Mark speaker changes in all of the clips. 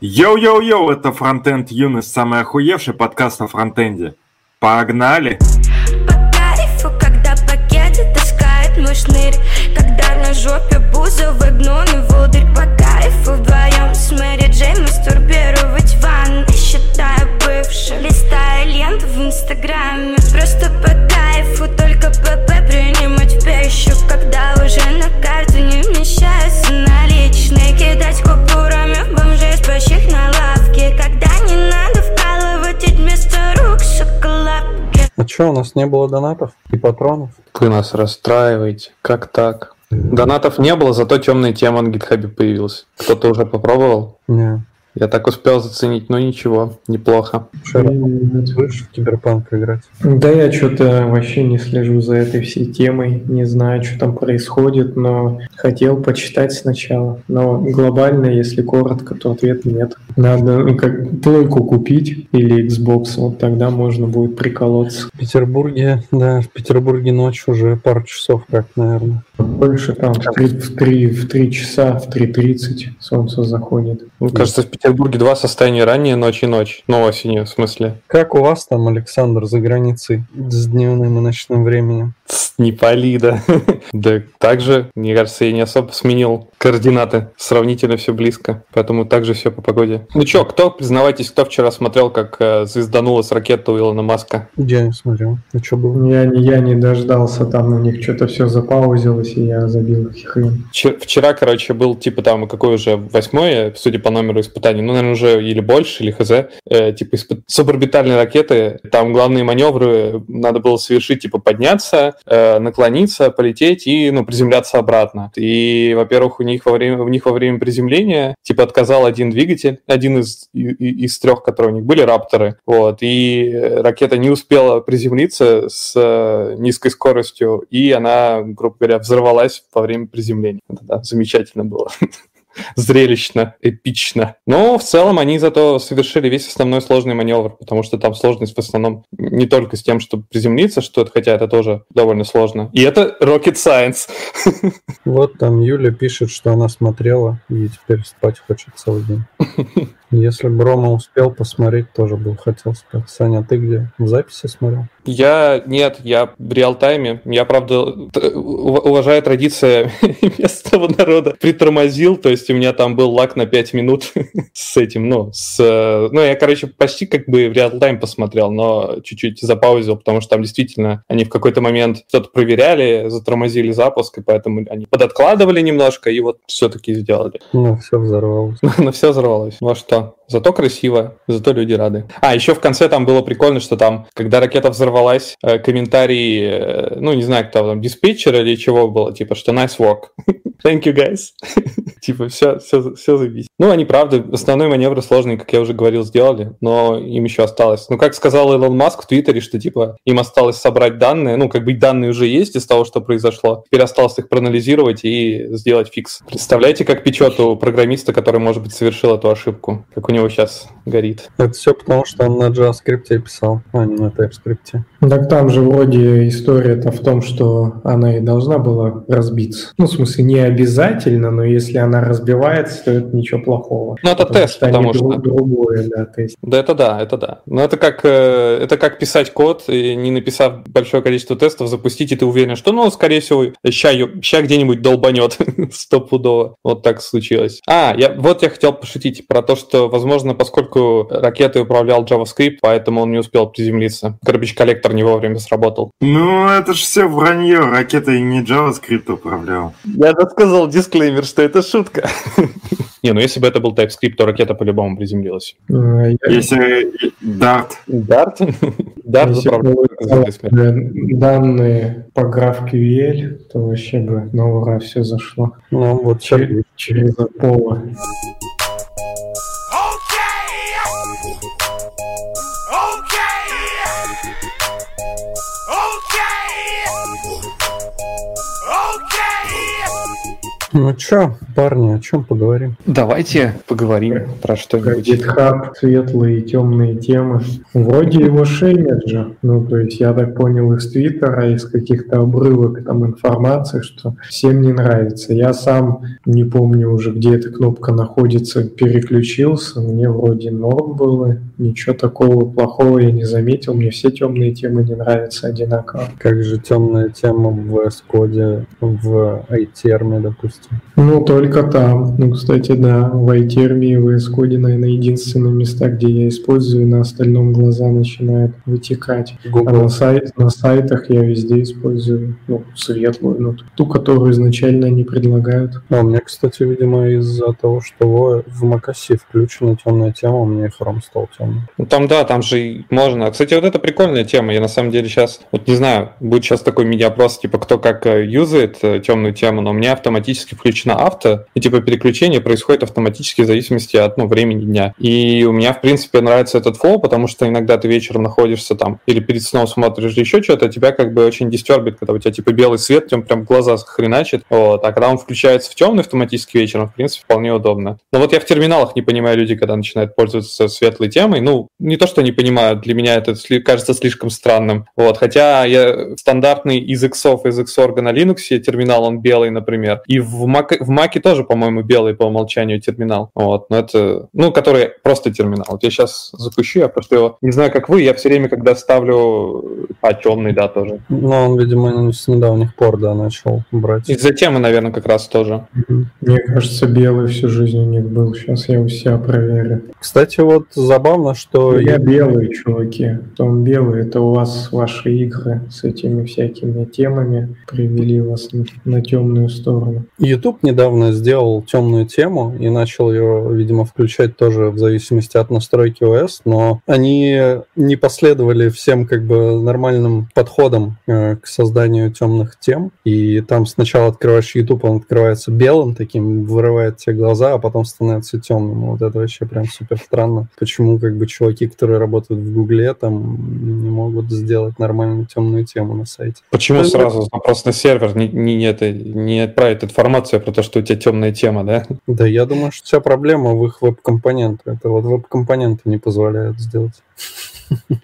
Speaker 1: Йоу-йоу-йоу, это Фронтенд Юность, самый охуевший подкаст на фронтенде. Погнали!
Speaker 2: По кайфу, когда пакеты таскает мой шнырь Когда на жопе бузовый гном и вударь По кайфу вдвоем с Мэри Джей мастурбировать в ванной Считаю бывших, листая ленту в инстаграме. Просто по кайфу, только ПП принимать. В пищу Когда уже на карту не вмещаются наличные. Кидать купюрами в бомжей спящих на лавке. Когда не надо вкалывать ведь вместо рук шоколадки.
Speaker 3: А чё, у нас не было донатов и патронов?
Speaker 4: Вы нас расстраиваете. Как так? Донатов не было, зато темная тема на гитхабе появилась. Кто-то уже попробовал?
Speaker 3: Не.
Speaker 4: Я так успел заценить, но ничего, неплохо.
Speaker 3: Вчера будешь в киберпанк играть?
Speaker 5: Да, я что-то вообще не слежу за этой всей темой, не знаю, что там происходит, но хотел почитать сначала. Но глобально, если коротко, то ответа нет. Надо ну, как плойку купить или Xbox, вот тогда можно будет приколоться.
Speaker 3: В Петербурге, да, в Петербурге ночь уже пару часов как, наверное.
Speaker 5: Больше там в 3, в 3, в 3 часа, в 3.30 солнце заходит.
Speaker 4: Мне кажется, в Петербурге два состояния ранее ночь и ночь. Ну, осенью, в смысле.
Speaker 3: Как у вас там, Александр, за границей с дневным и ночным временем?
Speaker 4: Не пали, да. Да также, мне кажется, я не особо сменил координаты. Сравнительно все близко. Поэтому также все по погоде. Ну чё, кто, признавайтесь, кто вчера смотрел, как э, звезданулась ракета у Илона Маска?
Speaker 3: Я не смотрел. А что было?
Speaker 5: Я, не- я не дождался, там у них что-то все запаузилось, и я забил их хрен.
Speaker 4: Вчера, короче, был типа там, какой уже восьмое, судя по номеру испытаний, ну, наверное, уже или больше, или хз, э, типа испы- суборбитальной ракеты. Там главные маневры надо было совершить, типа подняться, э, наклониться, полететь и, ну, приземляться обратно. И, во-первых, у них во время, у них во время приземления, типа, отказал один двигатель, один из, из трех, которые у них были, рапторы, вот, и ракета не успела приземлиться с э, низкой скоростью, и она, грубо говоря, взорвалась во время приземления. Да, замечательно было. Зрелищно, эпично. Но в целом они зато совершили весь основной сложный маневр, потому что там сложность в основном не только с тем, чтобы приземлиться, что это, хотя это тоже довольно сложно. И это rocket science.
Speaker 3: Вот там Юля пишет, что она смотрела и теперь спать хочет целый день. Если бы Рома успел посмотреть, тоже бы хотел спать. Саня, ты где? В записи смотрел?
Speaker 4: Я нет, я в реал-тайме. Я, правда, т- ув- уважая традиция местного народа, притормозил, то есть у меня там был лак на 5 минут с этим, ну, с... Ну, я, короче, почти как бы в реал-тайм посмотрел, но чуть-чуть запаузил, потому что там действительно они в какой-то момент что-то проверяли, затормозили запуск, и поэтому они подоткладывали немножко, и вот все-таки сделали.
Speaker 3: Ну, все взорвалось.
Speaker 4: Но все взорвалось. Ну а что? Зато красиво, зато люди рады. А, еще в конце там было прикольно, что там, когда ракета взорвалась, э, комментарий, э, ну, не знаю, кто там, диспетчер или чего было, типа, что nice work. Thank you, guys. Типа, все, все, все забить. Ну, они, правда, основной маневр сложный, как я уже говорил, сделали, но им еще осталось. Ну, как сказал Илон Маск в Твиттере, что, типа, им осталось собрать данные, ну, как бы данные уже есть из того, что произошло. Теперь осталось их проанализировать и сделать фикс. Представляете, как печет у программиста, который, может быть, совершил эту ошибку, как у него сейчас горит.
Speaker 3: Это все потому, что он на JavaScript писал, а не на TypeScript.
Speaker 5: Так там же вроде история-то в том, что она и должна была разбиться. Ну, в смысле, не обязательно, но если она разбивается, то это ничего плохого.
Speaker 4: Ну, это тест,
Speaker 5: что
Speaker 4: потому
Speaker 5: друг-
Speaker 4: что-
Speaker 5: другое, да, тест.
Speaker 4: Да, это да, это да. Но это как, э, это как писать код, и не написав большое количество тестов, запустить, и ты уверен, что, ну, скорее всего, ща, ща где-нибудь долбанет стопудово. Вот так случилось. А, я, вот я хотел пошутить про то, что, возможно, поскольку ракетой управлял JavaScript, поэтому он не успел приземлиться. Garbage коллектор не вовремя сработал.
Speaker 1: Ну, это ж все вранье, ракета и не JavaScript управлял.
Speaker 4: Я сказал дисклеймер, что это шутка. Не, ну если бы это был TypeScript, то ракета по-любому приземлилась.
Speaker 5: Э,
Speaker 1: Если и- Dart,
Speaker 5: бы было, э, данные по GraphQL, то вообще бы на ура все зашло.
Speaker 3: Ну, вот
Speaker 5: Через, через.
Speaker 3: Ну чё, парни, о чем поговорим?
Speaker 4: Давайте поговорим про
Speaker 5: Про
Speaker 4: что-нибудь.
Speaker 5: GitHub, светлые и темные темы. Вроде его шеймят же. Ну, то есть, я так понял из Твиттера, из каких-то обрывок там информации, что всем не нравится. Я сам не помню уже, где эта кнопка находится, переключился. Мне вроде норм было. Ничего такого плохого я не заметил. Мне все темные темы не нравятся одинаково.
Speaker 3: Как же темная тема в VS Code, в iTerm, допустим.
Speaker 5: Ну, только там. Ну, кстати, да, в iTerm и в Code, наверное, единственные места, где я использую, на остальном глаза начинают вытекать. А
Speaker 3: Google.
Speaker 5: на, сайт, на сайтах я везде использую ну, светлую, ну, ту, которую изначально они предлагают.
Speaker 3: А у меня, кстати, видимо, из-за того, что в macOS включена темная тема, у меня и Chrome стал темным.
Speaker 4: Ну, там, да, там же можно. Кстати, вот это прикольная тема. Я на самом деле сейчас, вот не знаю, будет сейчас такой мини-опрос, типа, кто как э, юзает э, темную тему, но у меня автоматически включена авто, и типа переключение происходит автоматически в зависимости от ну, времени дня. И у меня, в принципе, нравится этот флоу, потому что иногда ты вечером находишься там, или перед сном смотришь еще что-то, тебя как бы очень дистербит, когда у тебя типа белый свет, тем прям глаза хреначит. Вот. А когда он включается в темный автоматически вечером, в принципе, вполне удобно. Но вот я в терминалах не понимаю люди, когда начинают пользоваться светлой темой. Ну, не то, что не понимаю, для меня это кажется слишком странным. Вот. Хотя я стандартный из иксов, из Xorg на Linux терминал, он белый, например. И в Mac, в Mac тоже, по-моему, белый по умолчанию терминал. Вот. Но это, ну, который просто терминал. Вот я сейчас запущу, я просто его, не знаю, как вы, я все время, когда ставлю, а, темный, да, тоже.
Speaker 3: Ну, он, видимо, с недавних пор, да, начал брать.
Speaker 4: Из-за темы, наверное, как раз тоже.
Speaker 5: Мне кажется, белый всю жизнь у них был. Сейчас я у себя проверю.
Speaker 3: Кстати, вот забавно, что...
Speaker 5: Ну, я белый, чуваки. Том белый, это у вас ваши игры с этими всякими темами привели вас на, на темную сторону.
Speaker 3: YouTube недавно сделал темную тему и начал ее, видимо, включать тоже в зависимости от настройки OS, но они не последовали всем как бы нормальным подходам э, к созданию темных тем. И там сначала открываешь YouTube, он открывается белым таким, вырывает тебе глаза, а потом становится темным. Вот это вообще прям супер странно. Почему как бы чуваки, которые работают в Гугле, там не могут сделать нормальную темную тему на сайте?
Speaker 4: Почему
Speaker 3: Ну,
Speaker 4: сразу запрос на сервер не, не, не это, не отправит информацию про то, что у тебя темная тема, да?
Speaker 3: Да, я думаю, что вся проблема в их веб-компонентах. Это вот веб-компоненты не позволяют сделать.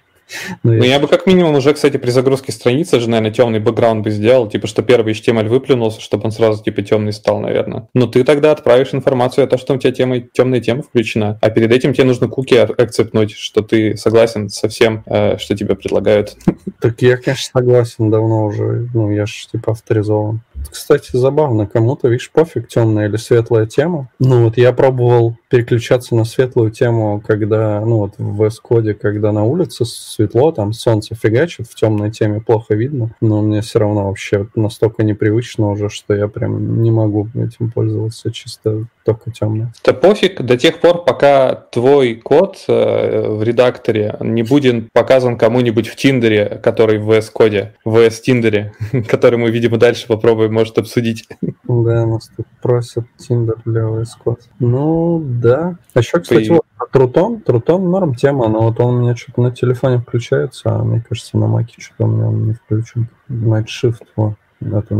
Speaker 3: Ну,
Speaker 4: Ну,
Speaker 3: я-
Speaker 4: бы как минимум уже, кстати, при загрузке страницы же, наверное, темный бэкграунд бы сделал, типа, что первый HTML выплюнулся, чтобы он сразу, типа, темный стал, наверное. Но ты тогда отправишь информацию о том, что у тебя тема, темная тема включена, а перед этим тебе нужно куки ак- акцептнуть, что ты согласен со всем, э, что тебе предлагают.
Speaker 3: Так я, конечно, согласен давно уже. Ну, я же типа авторизован. Кстати, забавно, кому-то, видишь, пофиг, темная или светлая тема. Ну вот я пробовал переключаться на светлую тему, когда, ну вот в Code, когда на улице светло, там солнце фигачит, в темной теме плохо видно, но мне все равно вообще настолько непривычно уже, что я прям не могу этим пользоваться, чисто только темная.
Speaker 4: Это пофиг до тех пор, пока твой код э, в редакторе не будет показан кому-нибудь в Тиндере, который в VS Коде, в VS Тиндере, который мы, видимо, дальше попробуем, может, обсудить.
Speaker 3: Да, нас тут просят Tinder для Code. Ну, да. А еще, кстати,
Speaker 4: Ты-
Speaker 3: вот Трутон, Трутон норм тема, но вот он у меня что-то на телефоне включается, а мне кажется, на маке что-то у меня он не включен. Night Shift, вот.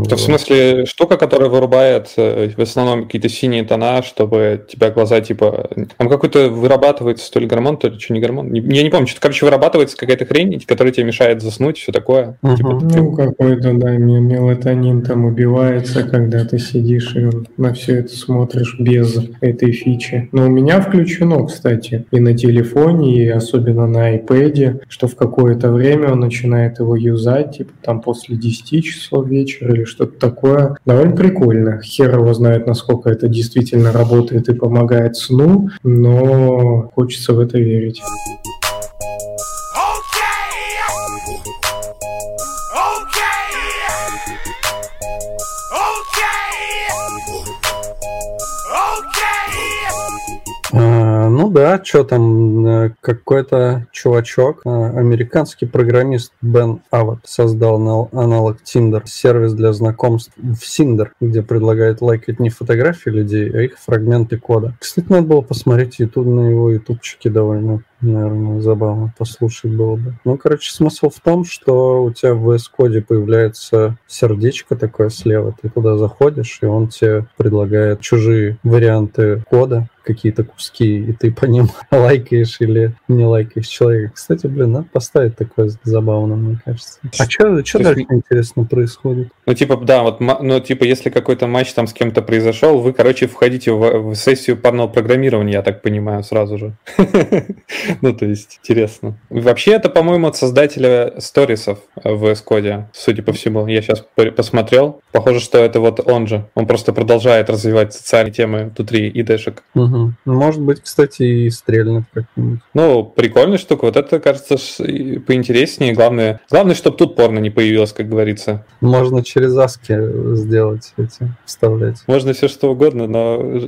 Speaker 3: Это
Speaker 4: в смысле штука, которая вырубает э, в основном какие-то синие тона, чтобы тебя глаза типа... Там какой-то вырабатывается то ли гормон, то ли что, не гормон. Не- Я не помню, что-то, короче, вырабатывается какая-то хрень, которая тебе мешает заснуть, все такое.
Speaker 3: Мгм.
Speaker 4: Типа,
Speaker 5: Ну, какой-то, да, ме- мелатонин там убивается, когда ты сидишь и на все это смотришь без этой фичи. Но у меня включено, кстати, и на телефоне, и особенно на iPad, что в какое-то время он начинает его юзать, типа там после 10 часов вечера или что-то такое. Довольно прикольно. Хер его знает, насколько это действительно работает и помогает сну, но хочется в это верить.
Speaker 3: Ну да, что там, э, какой-то чувачок, э, американский программист Бен Ават создал нал- аналог Tinder, сервис для знакомств в Cinder, где предлагает лайкать не фотографии людей, а их фрагменты кода. Кстати, надо было посмотреть YouTube, на его ютубчике довольно наверное, забавно послушать было бы. Ну, короче, смысл в том, что у тебя в VS Code появляется сердечко такое слева, ты туда заходишь, и он тебе предлагает чужие варианты кода, какие-то куски, и ты по ним лайкаешь или не лайкаешь человека. Кстати, блин, надо поставить такое забавно, мне кажется. А что дальше, есть... интересно, происходит?
Speaker 4: Ну, типа, да, вот, ну, типа, если какой-то матч там с кем-то произошел, вы, короче, входите в, в сессию парного программирования, я так понимаю, сразу же. Ну, то есть, интересно. Вообще, это, по-моему, от создателя сторисов в VS Code, судя по всему. Я сейчас посмотрел. Похоже, что это вот он же. Он просто продолжает развивать социальные темы внутри идешек.
Speaker 3: Угу. Может быть, кстати, и стрельнет как-нибудь.
Speaker 4: Ну, прикольная штука. Вот это, кажется, поинтереснее. Главное, главное, чтобы тут порно не появилось, как говорится.
Speaker 3: Можно через аски сделать эти, вставлять.
Speaker 4: Можно все что угодно, но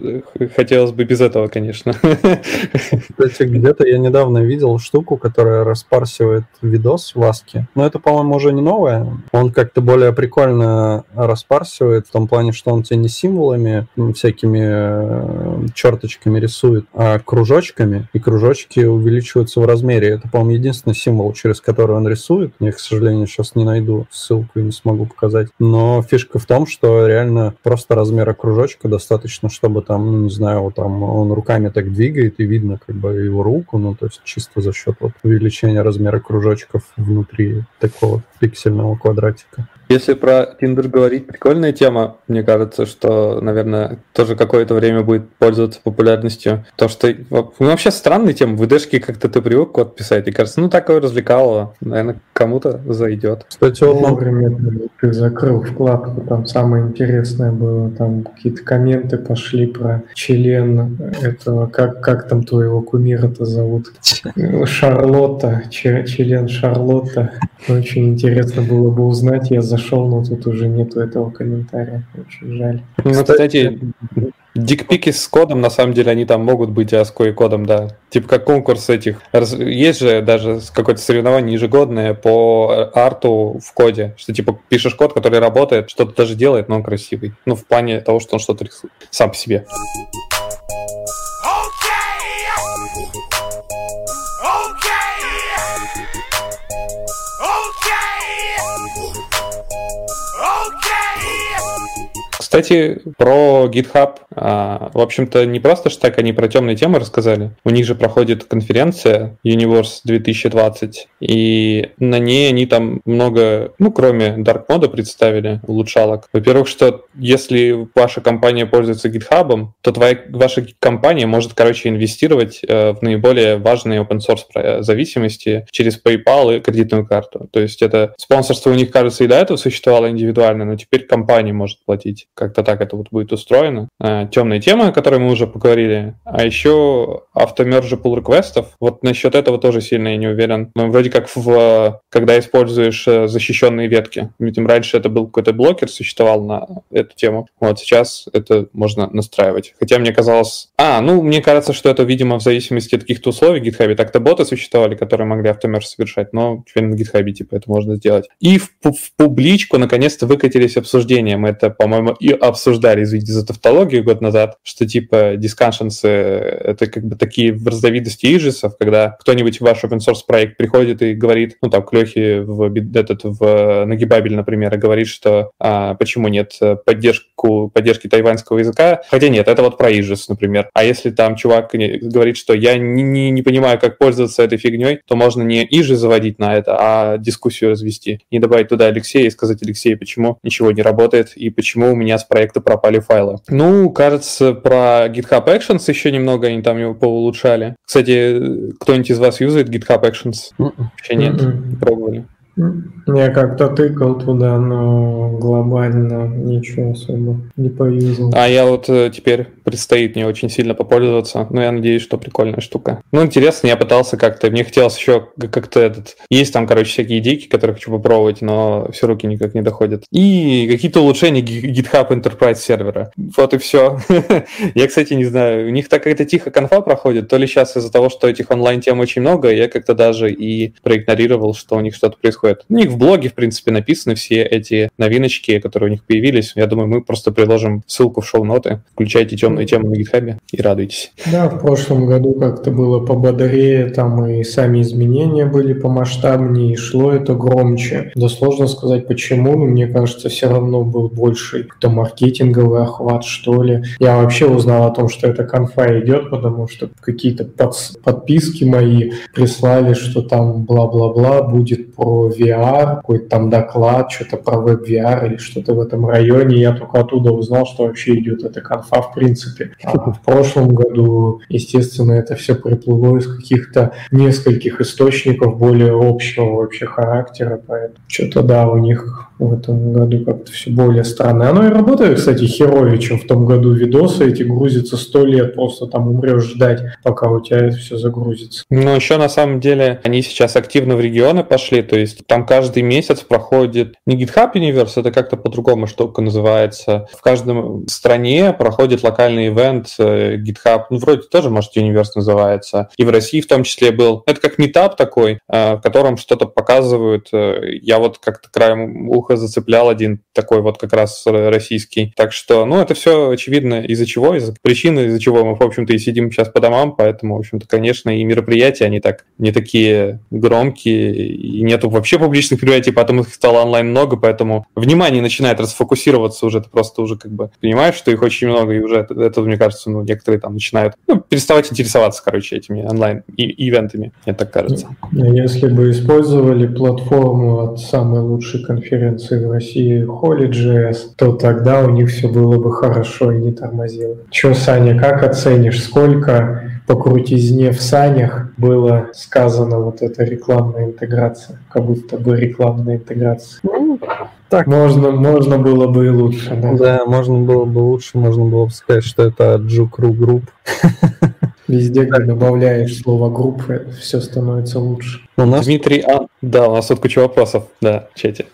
Speaker 4: хотелось бы без этого, конечно.
Speaker 3: Кстати, где-то я недавно видел штуку, которая распарсивает видос в аске. Но это, по-моему, уже не новое. Он как-то более прикольно распарсивает в том плане, что он тебе не символами всякими э, черточками рисует, а кружочками, и кружочки увеличиваются в размере. Это, по-моему, единственный символ, через который он рисует. Я, к сожалению, сейчас не найду ссылку и не смогу показать. Но фишка в том, что реально просто размера кружочка достаточно, чтобы там, ну, не знаю, вот там он руками так двигает, и видно как бы его руку, ну, то есть чисто за счет вот увеличения размера кружочков внутри такого пиксельного квадратика.
Speaker 4: Если про Tinder говорить, прикольная тема. Мне кажется, что, наверное, тоже какое-то время будет пользоваться популярностью. То, что ну, вообще странная тема. В ИДшке как-то ты привык код писать. И кажется, ну такое развлекало. Наверное, кому-то зайдет.
Speaker 5: Кстати, вот, например, ты закрыл вкладку, там самое интересное было, там какие-то комменты пошли про член этого, как, как там твоего кумира-то зовут? Шарлотта, член Шарлотта. Очень интересно было бы узнать. Я за зашел, но тут уже нету этого комментария. Очень жаль.
Speaker 4: Ну, кстати, дикпики с кодом, на самом деле, они там могут быть ASCII кодом, да. Типа как конкурс этих. Есть же даже какое-то соревнование ежегодное по арту в коде, что типа пишешь код, который работает, что-то даже делает, но он красивый. Ну, в плане того, что он что-то рисует сам по себе. Кстати, про GitHub. А, в общем-то, не просто что так они про темные темы рассказали. У них же проходит конференция Universe 2020, и на ней они там много, ну, кроме Dark Mode представили улучшалок. Во-первых, что если ваша компания пользуется GitHub, то твоя, ваша компания может, короче, инвестировать э, в наиболее важные open source зависимости через PayPal и кредитную карту. То есть это спонсорство у них, кажется, и до этого существовало индивидуально, но теперь компания может платить как-то так это вот будет устроено. Э, темная тема, о которой мы уже поговорили. А еще автомержи pull реквестов. Вот насчет этого тоже сильно я не уверен. Но вроде как в, когда используешь э, защищенные ветки. Ведь раньше это был какой-то блокер, существовал на эту тему. Вот сейчас это можно настраивать. Хотя мне казалось... А, ну, мне кажется, что это, видимо, в зависимости от каких-то условий в GitHub. Так-то боты существовали, которые могли автомерж совершать, но теперь на GitHub типа это можно сделать. И в, в публичку наконец-то выкатились обсуждения. Мы это, по-моему, и обсуждали, извините за тавтологию, назад, что типа дисканшенсы — это как бы такие разновидности иджисов, когда кто-нибудь в ваш open source проект приходит и говорит, ну там, к Лехе в, этот, в Нагибабель, например, и говорит, что а, почему нет поддержку, поддержки тайваньского языка, хотя нет, это вот про иджис, например. А если там чувак говорит, что я не, не, не понимаю, как пользоваться этой фигней, то можно не иджи заводить на это, а дискуссию развести. И добавить туда Алексея и сказать, Алексей, почему ничего не работает и почему у меня с проекта пропали файлы. Ну, кажется, про GitHub Actions еще немного они там его поулучшали. Кстати, кто-нибудь из вас юзает GitHub Actions? Вообще нет, не пробовали.
Speaker 5: Я как-то тыкал туда, но глобально ничего особо не поюзал.
Speaker 4: А я вот э, теперь предстоит мне очень сильно попользоваться. Но я надеюсь, что прикольная штука. Ну, интересно, я пытался как-то. Мне хотелось еще как-то этот... Есть там, короче, всякие идейки, которые хочу попробовать, но все руки никак не доходят. И какие-то улучшения GitHub Enterprise сервера. Вот и все. я, кстати, не знаю. У них так как-то тихо конфа проходит. То ли сейчас из-за того, что этих онлайн-тем очень много, я как-то даже и проигнорировал, что у них что-то происходит. У них в блоге, в принципе, написаны все эти новиночки, которые у них появились. Я думаю, мы просто приложим ссылку в шоу-ноты. Включайте темную темную тему на гитхабе и радуйтесь.
Speaker 5: Да, в прошлом году как-то было пободрее, там и сами изменения были помасштабнее, и шло это громче. Да сложно сказать почему, но мне кажется, все равно был больше какой-то маркетинговый охват, что ли. Я вообще узнал о том, что эта конфа идет, потому что какие-то под, подписки мои прислали, что там бла-бла-бла будет про VR, какой-то там доклад, что-то про веб-VR или что-то в этом районе. Я только оттуда узнал, что вообще идет эта конфа в принципе. А в прошлом году, естественно, это все приплыло из каких-то нескольких источников более общего вообще характера, поэтому что-то да, у них в этом году как-то все более странно. Оно и работает, кстати, херовее, чем в том году видосы эти грузятся сто лет, просто там умрешь ждать, пока у тебя это все загрузится.
Speaker 4: Ну, еще на самом деле они сейчас активно в регионы пошли, то есть там каждый месяц проходит не GitHub Universe, это как-то по-другому штука называется. В каждом стране проходит локальный ивент э, GitHub, ну, вроде тоже, может, Universe называется. И в России в том числе был. Это как метап такой, э, в котором что-то показывают. Э, я вот как-то краем уха зацеплял один такой вот как раз российский. Так что, ну, это все очевидно из-за чего, из-за причины, из-за чего мы, в общем-то, и сидим сейчас по домам, поэтому, в общем-то, конечно, и мероприятия, они так не такие громкие, и нету вообще публичных мероприятий, поэтому их стало онлайн много, поэтому внимание начинает расфокусироваться уже, ты просто уже как бы понимаешь, что их очень много, и уже это, мне кажется, ну, некоторые там начинают ну, переставать интересоваться, короче, этими онлайн-ивентами, мне так кажется.
Speaker 5: Если бы использовали платформу от самой лучшей конференции в России HolyJS, то тогда у них все было бы хорошо и не тормозило. Че, Саня, как оценишь, сколько по крутизне в санях было сказано вот эта рекламная интеграция, как будто бы рекламная интеграция. Ну, так. Можно, можно было бы и лучше, да.
Speaker 3: Да, можно было бы лучше, можно было бы сказать, что это JUG Ru Group.
Speaker 5: Везде, где добавляешь слово group, все становится лучше.
Speaker 4: У нас... Дмитрий, а... да, у нас тут куча вопросов, да, в чате.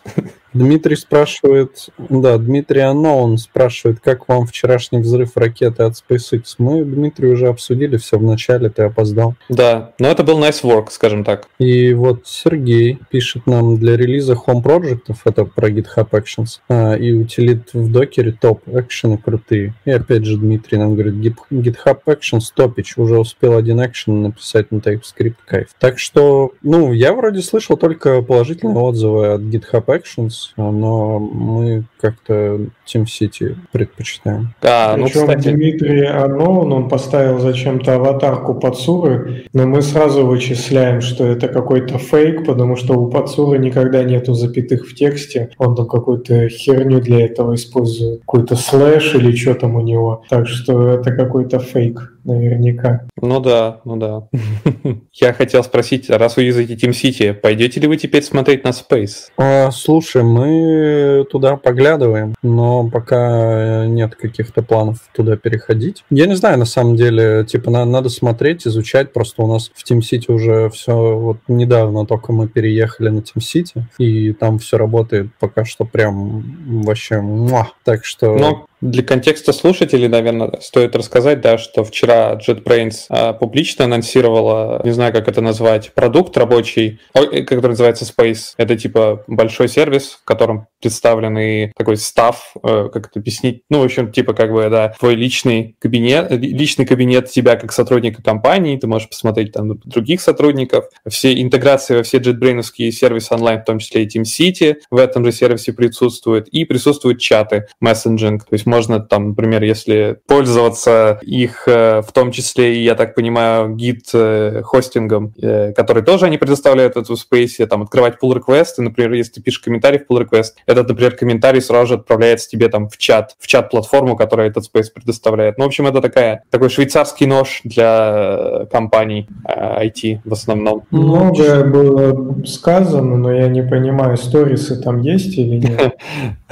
Speaker 3: Дмитрий спрашивает, да, Дмитрий Аноун спрашивает, как вам вчерашний взрыв ракеты от SpaceX? Мы, Дмитрий, уже обсудили все в начале, ты опоздал.
Speaker 4: Да, но это был nice work, скажем так.
Speaker 3: И вот Сергей пишет нам для релиза Home проектов, это про GitHub Actions, а, и утилит в докере топ, экшены крутые. И опять же Дмитрий нам говорит, GitHub Actions топич, уже успел один экшен написать на TypeScript, кайф. Так что, ну, я вроде слышал только положительные отзывы от GitHub Actions, но мы как-то Team City предпочитаем.
Speaker 5: Да, ну, Причем кстати... Дмитрий Арноун, он поставил зачем-то аватарку Пацуры, но мы сразу вычисляем, что это какой-то фейк, потому что у Пацуры никогда нету запятых в тексте, он там какую-то херню для этого использует, какой-то слэш или что там у него, так что это какой-то фейк наверняка.
Speaker 4: Ну да, ну да. Я хотел спросить, раз вы юзаете Team City, пойдете ли вы теперь смотреть на Space?
Speaker 3: А, слушай, мы туда поглядываем, но пока нет каких-то планов туда переходить. Я не знаю, на самом деле, типа, на, надо смотреть, изучать, просто у нас в Team City уже все, вот недавно только мы переехали на Team City, и там все работает пока что прям вообще муа. Так что...
Speaker 4: Но для контекста слушателей, наверное, стоит рассказать, да, что вчера JetBrains а, публично анонсировала, не знаю, как это назвать, продукт рабочий, э, который называется Space. Это типа большой сервис, в котором представленный такой став, э, как это объяснить, ну, в общем, типа как бы, да, твой личный кабинет, личный кабинет тебя как сотрудника компании, ты можешь посмотреть там других сотрудников, все интеграции во все JetBrains сервисы онлайн, в том числе и TeamCity в этом же сервисе присутствует, и присутствуют чаты, мессенджинг, то есть можно там, например, если пользоваться их, э, в том числе, я так понимаю, гид э, хостингом, который тоже они предоставляют эту Space, там, открывать pull request, и, например, если ты пишешь комментарий в pull request, этот, например, комментарий сразу же отправляется тебе там в чат, в чат-платформу, которая этот Space предоставляет. Ну, в общем, это такая, такой швейцарский нож для компаний IT в основном.
Speaker 5: Многое было сказано, но я не понимаю, сторисы там есть или нет?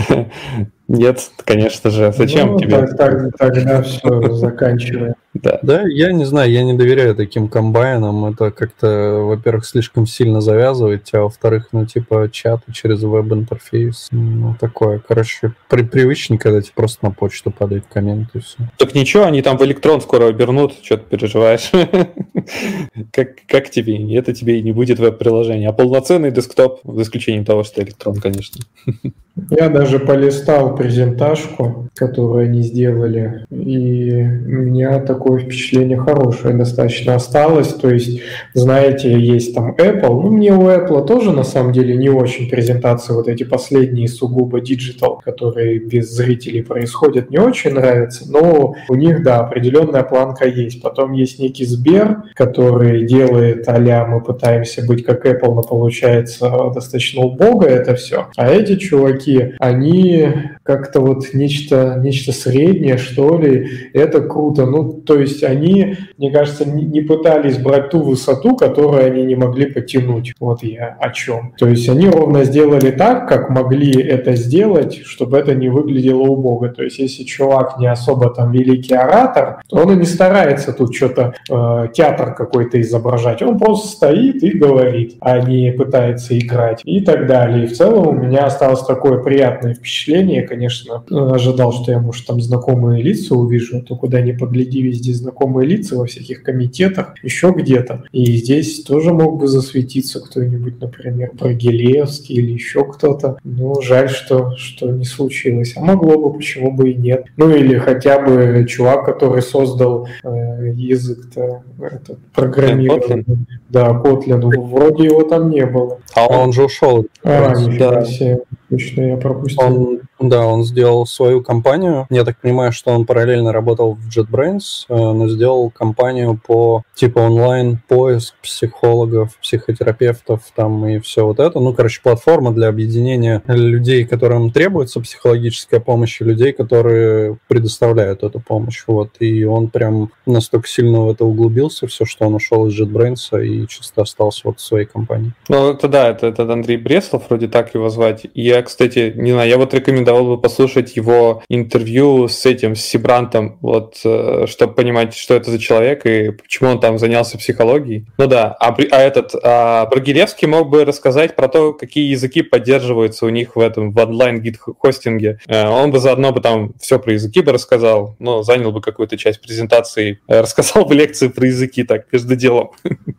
Speaker 4: Нет, конечно же. Зачем ну, тебе?
Speaker 5: Так, так, тогда все, заканчиваем.
Speaker 3: Да. да, я не знаю, я не доверяю таким комбайнам. Это как-то, во-первых, слишком сильно завязывает а во-вторых, ну, типа, чаты через веб-интерфейс. Ну, такое, короче, при привычнее, когда тебе просто на почту падает коммент и все.
Speaker 4: Так ничего, они там в электрон скоро обернут, что ты переживаешь? как, как тебе? Это тебе и не будет веб-приложение. А полноценный десктоп, за исключением того, что электрон, конечно.
Speaker 5: Я даже полистал презентажку, которую они сделали, и у меня такое впечатление хорошее достаточно осталось. То есть, знаете, есть там Apple, ну мне у Apple тоже на самом деле не очень презентации вот эти последние сугубо digital, которые без зрителей происходят, не очень нравятся, но у них, да, определенная планка есть. Потом есть некий Сбер, который делает а мы пытаемся быть как Apple, но получается достаточно убого это все. А эти чуваки, они как-то вот нечто, нечто среднее, что ли, это круто. Ну, то есть они, мне кажется, не пытались брать ту высоту, которую они не могли потянуть. Вот я о чем. То есть они ровно сделали так, как могли это сделать, чтобы это не выглядело убого. То есть если чувак не особо там великий оратор, то он и не старается тут что-то э, театр какой-то изображать. Он просто стоит и говорит, а не пытается играть и так далее. И в целом у меня осталось такое приятное впечатление, конечно, ожидал, что я, может, там знакомые лица увижу, то куда ни погляди, везде знакомые лица во всяких комитетах, еще где-то. И здесь тоже мог бы засветиться кто-нибудь, например, Брагилевский или еще кто-то. Но жаль, что, что не случилось. А могло бы, почему бы и нет. Ну или хотя бы чувак, который создал э, язык-то, этот, программирование. Да, Kotlin. Вроде его там не было.
Speaker 3: А он же ушел.
Speaker 5: А, нифига себе. Точно я пропустил.
Speaker 3: Он, да, он сделал свою компанию. Я так понимаю, что он параллельно работал в JetBrains, э, но сделал компанию по типа онлайн поиск психологов, психотерапевтов там и все вот это. Ну, короче, платформа для объединения людей, которым требуется психологическая помощь, и людей, которые предоставляют эту помощь. Вот. И он прям настолько сильно в это углубился, все, что он ушел из JetBrains и чисто остался вот в своей компании.
Speaker 4: Ну, это да, это, это Андрей Бреслов, вроде так его звать. Я кстати, не знаю, я вот рекомендовал бы послушать его интервью с этим, с Сибрантом, вот, э, чтобы понимать, что это за человек и почему он там занялся психологией. Ну да, а, а этот, а Брагилевский мог бы рассказать про то, какие языки поддерживаются у них в этом, в онлайн-гид-хостинге. Э, он бы заодно бы там все про языки бы рассказал, но занял бы какую-то часть презентации, э, рассказал бы лекции про языки так, между делом.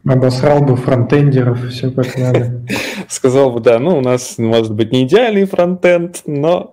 Speaker 5: Обосрал бы фронтендеров, все как надо.
Speaker 4: Сказал бы, да, ну у нас, может быть, не идеальный фронтенд, но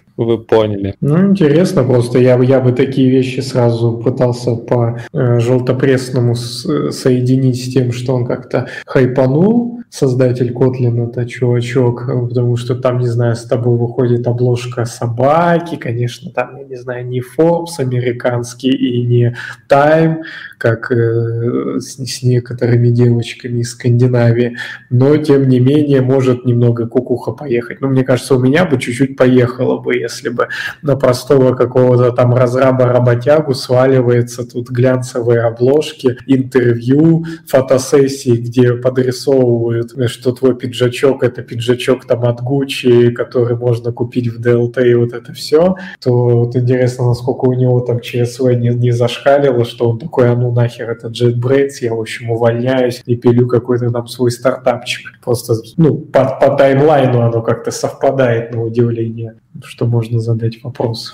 Speaker 4: вы поняли.
Speaker 5: Ну, интересно просто. Я, я бы такие вещи сразу пытался по э, желтопрессному с, соединить с тем, что он как-то хайпанул, создатель Kotlin, это чувачок, потому что там, не знаю, с тобой выходит обложка собаки, конечно, там, я не знаю, не Forbes американский и не Time, как э, с, с некоторыми девочками из Скандинавии, но, тем не менее, может немного кукуха поехать. Ну, мне кажется, у меня бы чуть-чуть поехало бы, если бы на простого какого-то там разраба-работягу сваливается тут глянцевые обложки, интервью, фотосессии, где подрисовывают, что твой пиджачок — это пиджачок там от Гуччи, который можно купить в ДЛТ и вот это все, то вот интересно, насколько у него там ЧСВ не, не зашкалило, что он такой, а ну нахер это JetBrains, я, в общем, увольняюсь и пилю какой-то там свой стартапчик. Просто, ну, по, по таймлайну оно как-то совпадает на удивление, что можно задать вопрос.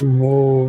Speaker 3: Ну,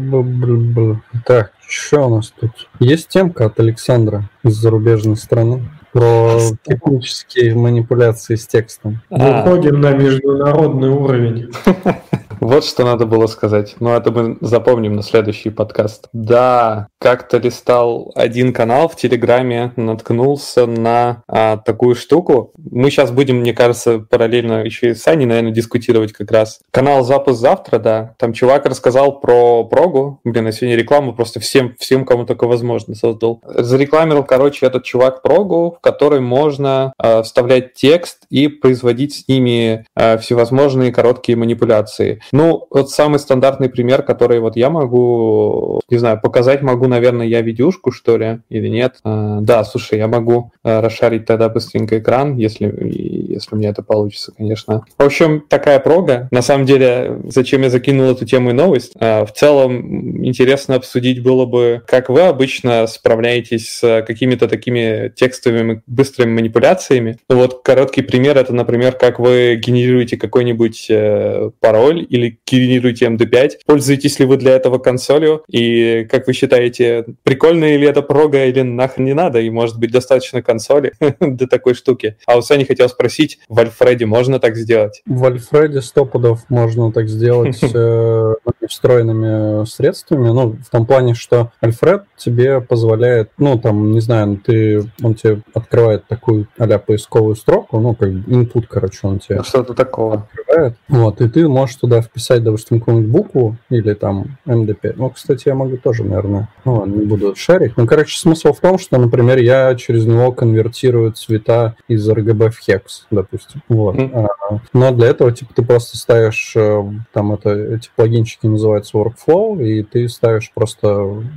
Speaker 3: так, что у нас тут? Есть темка от Александра из зарубежной страны про технические манипуляции с текстом.
Speaker 5: Выходим на международный уровень.
Speaker 4: Вот что надо было сказать. Ну, это мы запомним на следующий подкаст. Да, как-то листал один канал в Телеграме, наткнулся на а, такую штуку. Мы сейчас будем, мне кажется, параллельно еще и с Аней, наверное, дискутировать как раз. Канал «Запуск завтра», да. Там чувак рассказал про прогу. Блин, я сегодня рекламу просто всем, всем кому только возможно создал. Зарекламировал, короче, этот чувак прогу, в которой можно а, вставлять текст и производить с ними а, всевозможные короткие манипуляции. Ну, вот самый стандартный пример, который вот я могу, не знаю, показать могу, наверное, я видюшку, что ли, или нет. А, да, слушай, я могу а, расшарить тогда быстренько экран, если, если у меня это получится, конечно. В общем, такая прога. На самом деле, зачем я закинул эту тему и новость? А, в целом, интересно обсудить было бы, как вы обычно справляетесь с какими-то такими текстовыми быстрыми манипуляциями. Вот короткий пример, это, например, как вы генерируете какой-нибудь э, пароль или генерируете MD5. Пользуетесь ли вы для этого консолью? И как вы считаете, прикольно ли это прога или нахрен не надо? И может быть достаточно консоли для такой штуки? А у Сани хотел спросить, в Альфреде можно так сделать?
Speaker 3: В Альфреде сто пудов можно так сделать э, встроенными средствами. Ну, в том плане, что Альфред тебе позволяет, ну, там, не знаю, ты, он тебе открывает такую а поисковую строку, ну, как input, короче, он тебе...
Speaker 4: Что-то такого.
Speaker 3: Открывает. Вот, и ты можешь туда вписать, допустим, какую-нибудь букву или там MD5. Ну, кстати, я могу тоже, наверное, ну, ладно, не буду шарить. Ну, короче, смысл в том, что, например, я через него конвертирую цвета из RGB в hex, допустим. Вот. Mm. А, но для этого, типа, ты просто ставишь, э, там, это, эти плагинчики называются workflow, и ты ставишь просто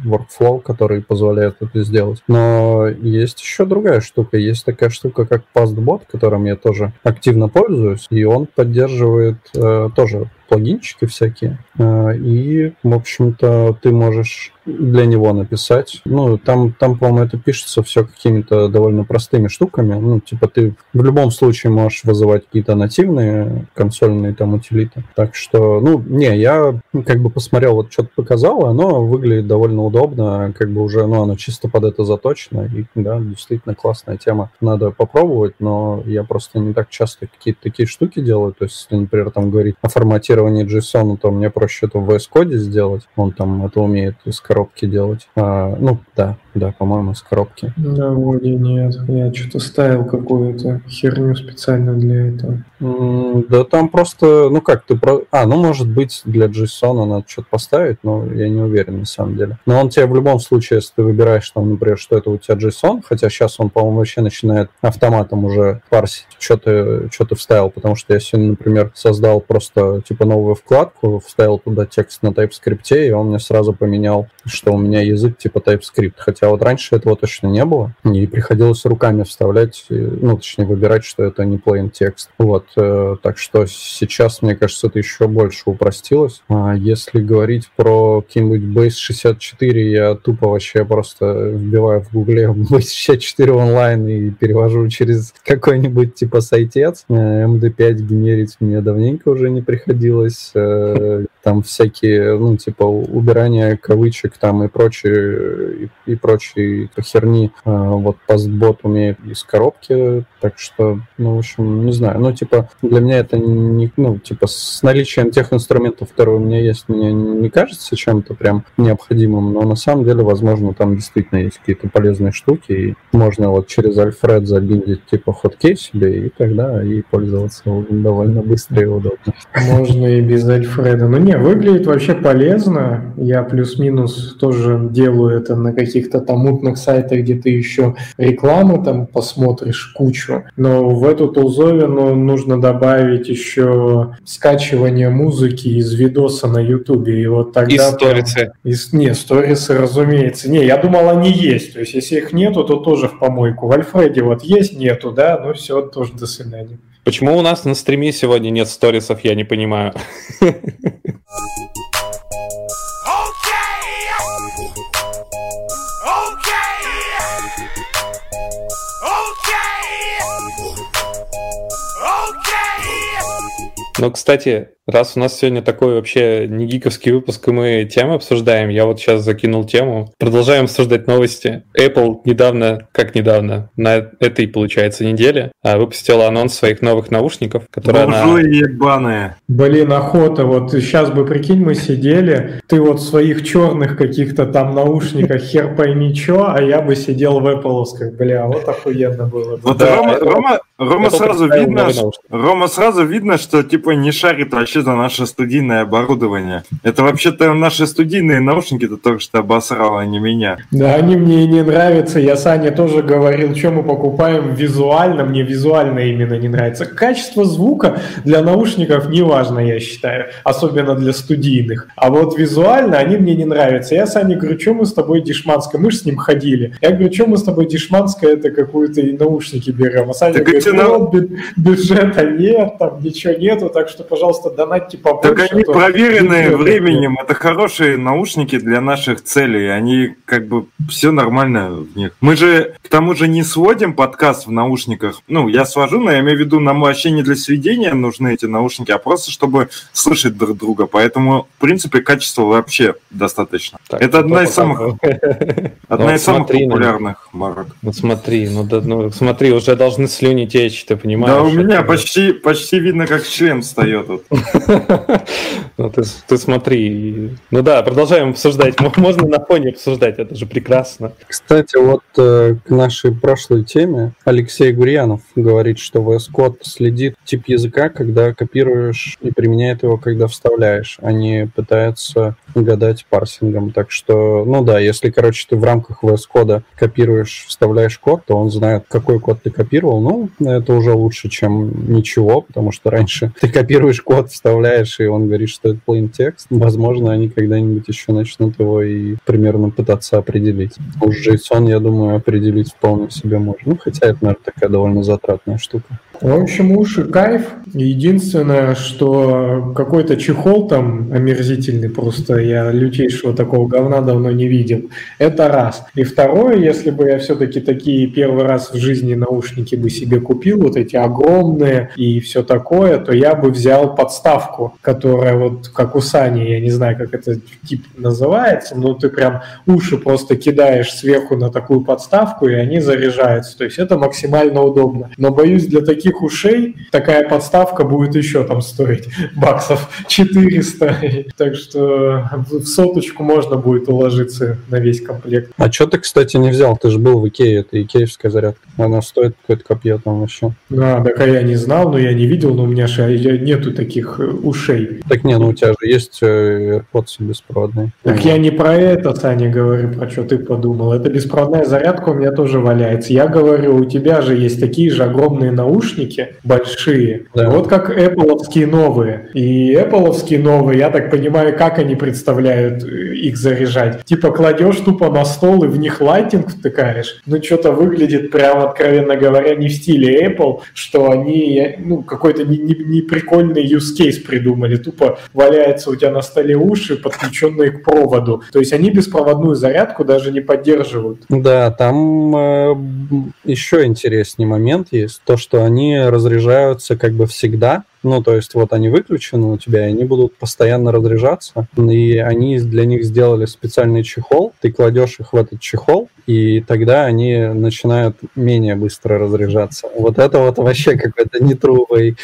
Speaker 3: workflow, который позволяет это сделать. Но есть еще другая штука. Есть такая штука, как PastBot, которым я тоже активно пользуюсь, и он поддерживает э, тоже плагинчики всякие. Э, и, в общем-то, ты можешь для него написать. Ну, там, там по-моему, это пишется все какими-то довольно простыми штуками. Ну, типа ты в любом случае можешь вызывать какие-то нативные консольные там утилиты. Так что, ну, не, я как бы посмотрел, вот что-то показал, оно выглядит довольно удобно, как бы уже, ну, оно чисто под это заточено, и, да, действительно классная тема. Надо попробовать, но я просто не так часто какие-то такие штуки делаю. То есть, например, там говорить о форматировании JSON, то мне проще это в VS Code сделать. Он там это умеет из коробки делать. А, ну, да, да, по-моему, с коробки.
Speaker 5: Да, вроде нет. Я что-то ставил какую-то херню специально для этого.
Speaker 3: да там просто, ну как, ты про... А, ну может быть для JSON надо что-то поставить, но я не уверен на самом деле. Но он тебе в любом случае, если ты выбираешь там, например, что это у тебя JSON, хотя сейчас он, по-моему, вообще начинает автоматом уже парсить, что ты, что ты вставил, потому что я сегодня, например, создал просто типа новую вкладку, вставил туда текст на TypeScript, и он мне сразу поменял, что у меня язык типа TypeScript, хотя Хотя вот раньше этого точно не было, и приходилось руками вставлять, ну, точнее, выбирать, что это не plain текст. Вот, э, так что сейчас, мне кажется, это еще больше упростилось. А если говорить про какие-нибудь Base 64, я тупо вообще просто вбиваю в гугле Base 64 онлайн и перевожу через какой-нибудь типа сайтец. MD5 э, генерить мне давненько уже не приходилось. Э, там всякие, ну, типа, убирание кавычек там и прочее, и, и прочей херни. А, вот постбот умеет из коробки, так что, ну, в общем, не знаю. Ну, типа, для меня это не, ну, типа, с наличием тех инструментов, которые у меня есть, мне не кажется чем-то прям необходимым, но на самом деле, возможно, там действительно есть какие-то полезные штуки, и можно вот через Альфред забиндить, типа, хоткей себе, и тогда и пользоваться довольно быстро и удобно.
Speaker 5: Можно и без Альфреда. Ну, не, выглядит вообще полезно. Я плюс-минус тоже делаю это на каких-то там мутных сайтах, где ты еще рекламу там посмотришь кучу. Но в эту тулзовину нужно добавить еще скачивание музыки из видоса на Ютубе. И вот тогда... И
Speaker 4: сторисы.
Speaker 5: Из... Не, сторисы, разумеется. Не, я думал, они есть. То есть, если их нету, то тоже в помойку. В Альфреде вот есть, нету, да, ну все, тоже до свидания.
Speaker 4: Почему у нас на стриме сегодня нет сторисов, я не понимаю. Ну, кстати, Раз у нас сегодня такой вообще не гиковский выпуск, и мы темы обсуждаем, я вот сейчас закинул тему. Продолжаем обсуждать новости. Apple недавно, как недавно, на этой, получается, неделе а, выпустила анонс своих новых наушников, которые
Speaker 1: Буржуи она... ебаные.
Speaker 5: Блин, охота. Вот сейчас бы, прикинь, мы сидели, ты вот в своих черных каких-то там наушниках хер пойми чё, а я бы сидел в Apple, бля, вот охуенно было.
Speaker 1: Вот да, Рома, это... Рома, Рома сразу видно, Рома сразу видно, что типа не шарит вообще вообще за наше студийное оборудование. Это вообще-то наши студийные наушники, ты только что обосрал, а не меня.
Speaker 5: Да, они мне не нравятся. Я Саня тоже говорил, что мы покупаем визуально. Мне визуально именно не нравится. Качество звука для наушников не важно, я считаю. Особенно для студийных. А вот визуально они мне не нравятся. Я Сане говорю, что мы с тобой дешманское? Мы же с ним ходили. Я говорю, что мы с тобой дешманское это какую-то наушники берем. А Саня так говорит, ну, на... бюджета нет, там ничего нету, так что, пожалуйста, донатьте побольше.
Speaker 1: Так они
Speaker 5: то
Speaker 1: проверенные временем, это хорошие наушники для наших целей, они как бы все нормально в них. Мы же к тому же не сводим подкаст в наушниках, ну, я свожу, но я имею в виду, нам вообще не для сведения нужны эти наушники, а просто чтобы слышать друг друга, поэтому, в принципе, качества вообще достаточно.
Speaker 4: Так,
Speaker 1: это одна
Speaker 4: ну,
Speaker 1: из самых, одна
Speaker 4: Ну,
Speaker 1: из самых
Speaker 4: ну.
Speaker 1: популярных марок.
Speaker 4: Ну смотри, ну, да, ну смотри, уже должны слюни течь, ты понимаешь?
Speaker 1: Да, у меня почти, почти видно, как член встает тут.
Speaker 4: Ну, ты, ты смотри. Ну да, продолжаем обсуждать. Можно на фоне обсуждать, это же прекрасно.
Speaker 3: Кстати, вот э, к нашей прошлой теме Алексей Гурьянов говорит, что VS Code следит тип языка, когда копируешь и применяет его, когда вставляешь, а не пытается угадать парсингом. Так что, ну да, если, короче, ты в рамках VS Code копируешь, вставляешь код, то он знает, какой код ты копировал. Ну, это уже лучше, чем ничего, потому что раньше ты копируешь код, вставляешь, и он говорит, что это plain текст. Возможно, они когда-нибудь еще начнут его и примерно пытаться определить. Уж JSON, я думаю, определить вполне себе можно. Ну, хотя это, наверное, такая довольно затратная штука.
Speaker 5: В общем, уши кайф. Единственное, что какой-то чехол там омерзительный, просто я лютейшего такого говна давно не видел. Это раз. И второе, если бы я все-таки такие первый раз в жизни наушники бы себе купил, вот эти огромные и все такое, то я бы взял подставку, которая вот как у Сани, я не знаю, как это тип называется, но ты прям уши просто кидаешь сверху на такую подставку, и они заряжаются. То есть это максимально удобно. Но боюсь, для таких ушей такая подставка будет еще там стоить баксов 400. Так что в соточку можно будет уложиться на весь комплект.
Speaker 3: А что ты, кстати, не взял? Ты же был в Икее, это икеевская зарядка. Она стоит какое-то копье там вообще.
Speaker 5: А, так а я не знал, но я не видел, но у меня же нету таких э, ушей.
Speaker 3: Так не, ну у тебя же есть э, AirPods беспроводные.
Speaker 5: Так я не про это, Саня, говорю, про что ты подумал. Это беспроводная зарядка у меня тоже валяется. Я говорю, у тебя же есть такие же огромные наушники, большие.
Speaker 3: Да.
Speaker 5: Вот как Apple новые. И Apple новые, я так понимаю, как они представляют э, их заряжать. Типа кладешь тупо на стол и в них лайтинг втыкаешь. Ну, что-то выглядит прям, откровенно говоря, не в стиле Apple, что они, ну, какой-то не, не- не use case придумали. Тупо валяется у тебя на столе уши, подключенные к проводу. То есть они беспроводную зарядку даже не поддерживают.
Speaker 3: Да, там э, еще интереснее момент есть. То, что они разряжаются как бы всегда. Ну, то есть вот они выключены у тебя, и они будут постоянно разряжаться. И они для них сделали специальный чехол. Ты кладешь их в этот чехол, и тогда они начинают менее быстро разряжаться. Вот это вот вообще какой-то не true way.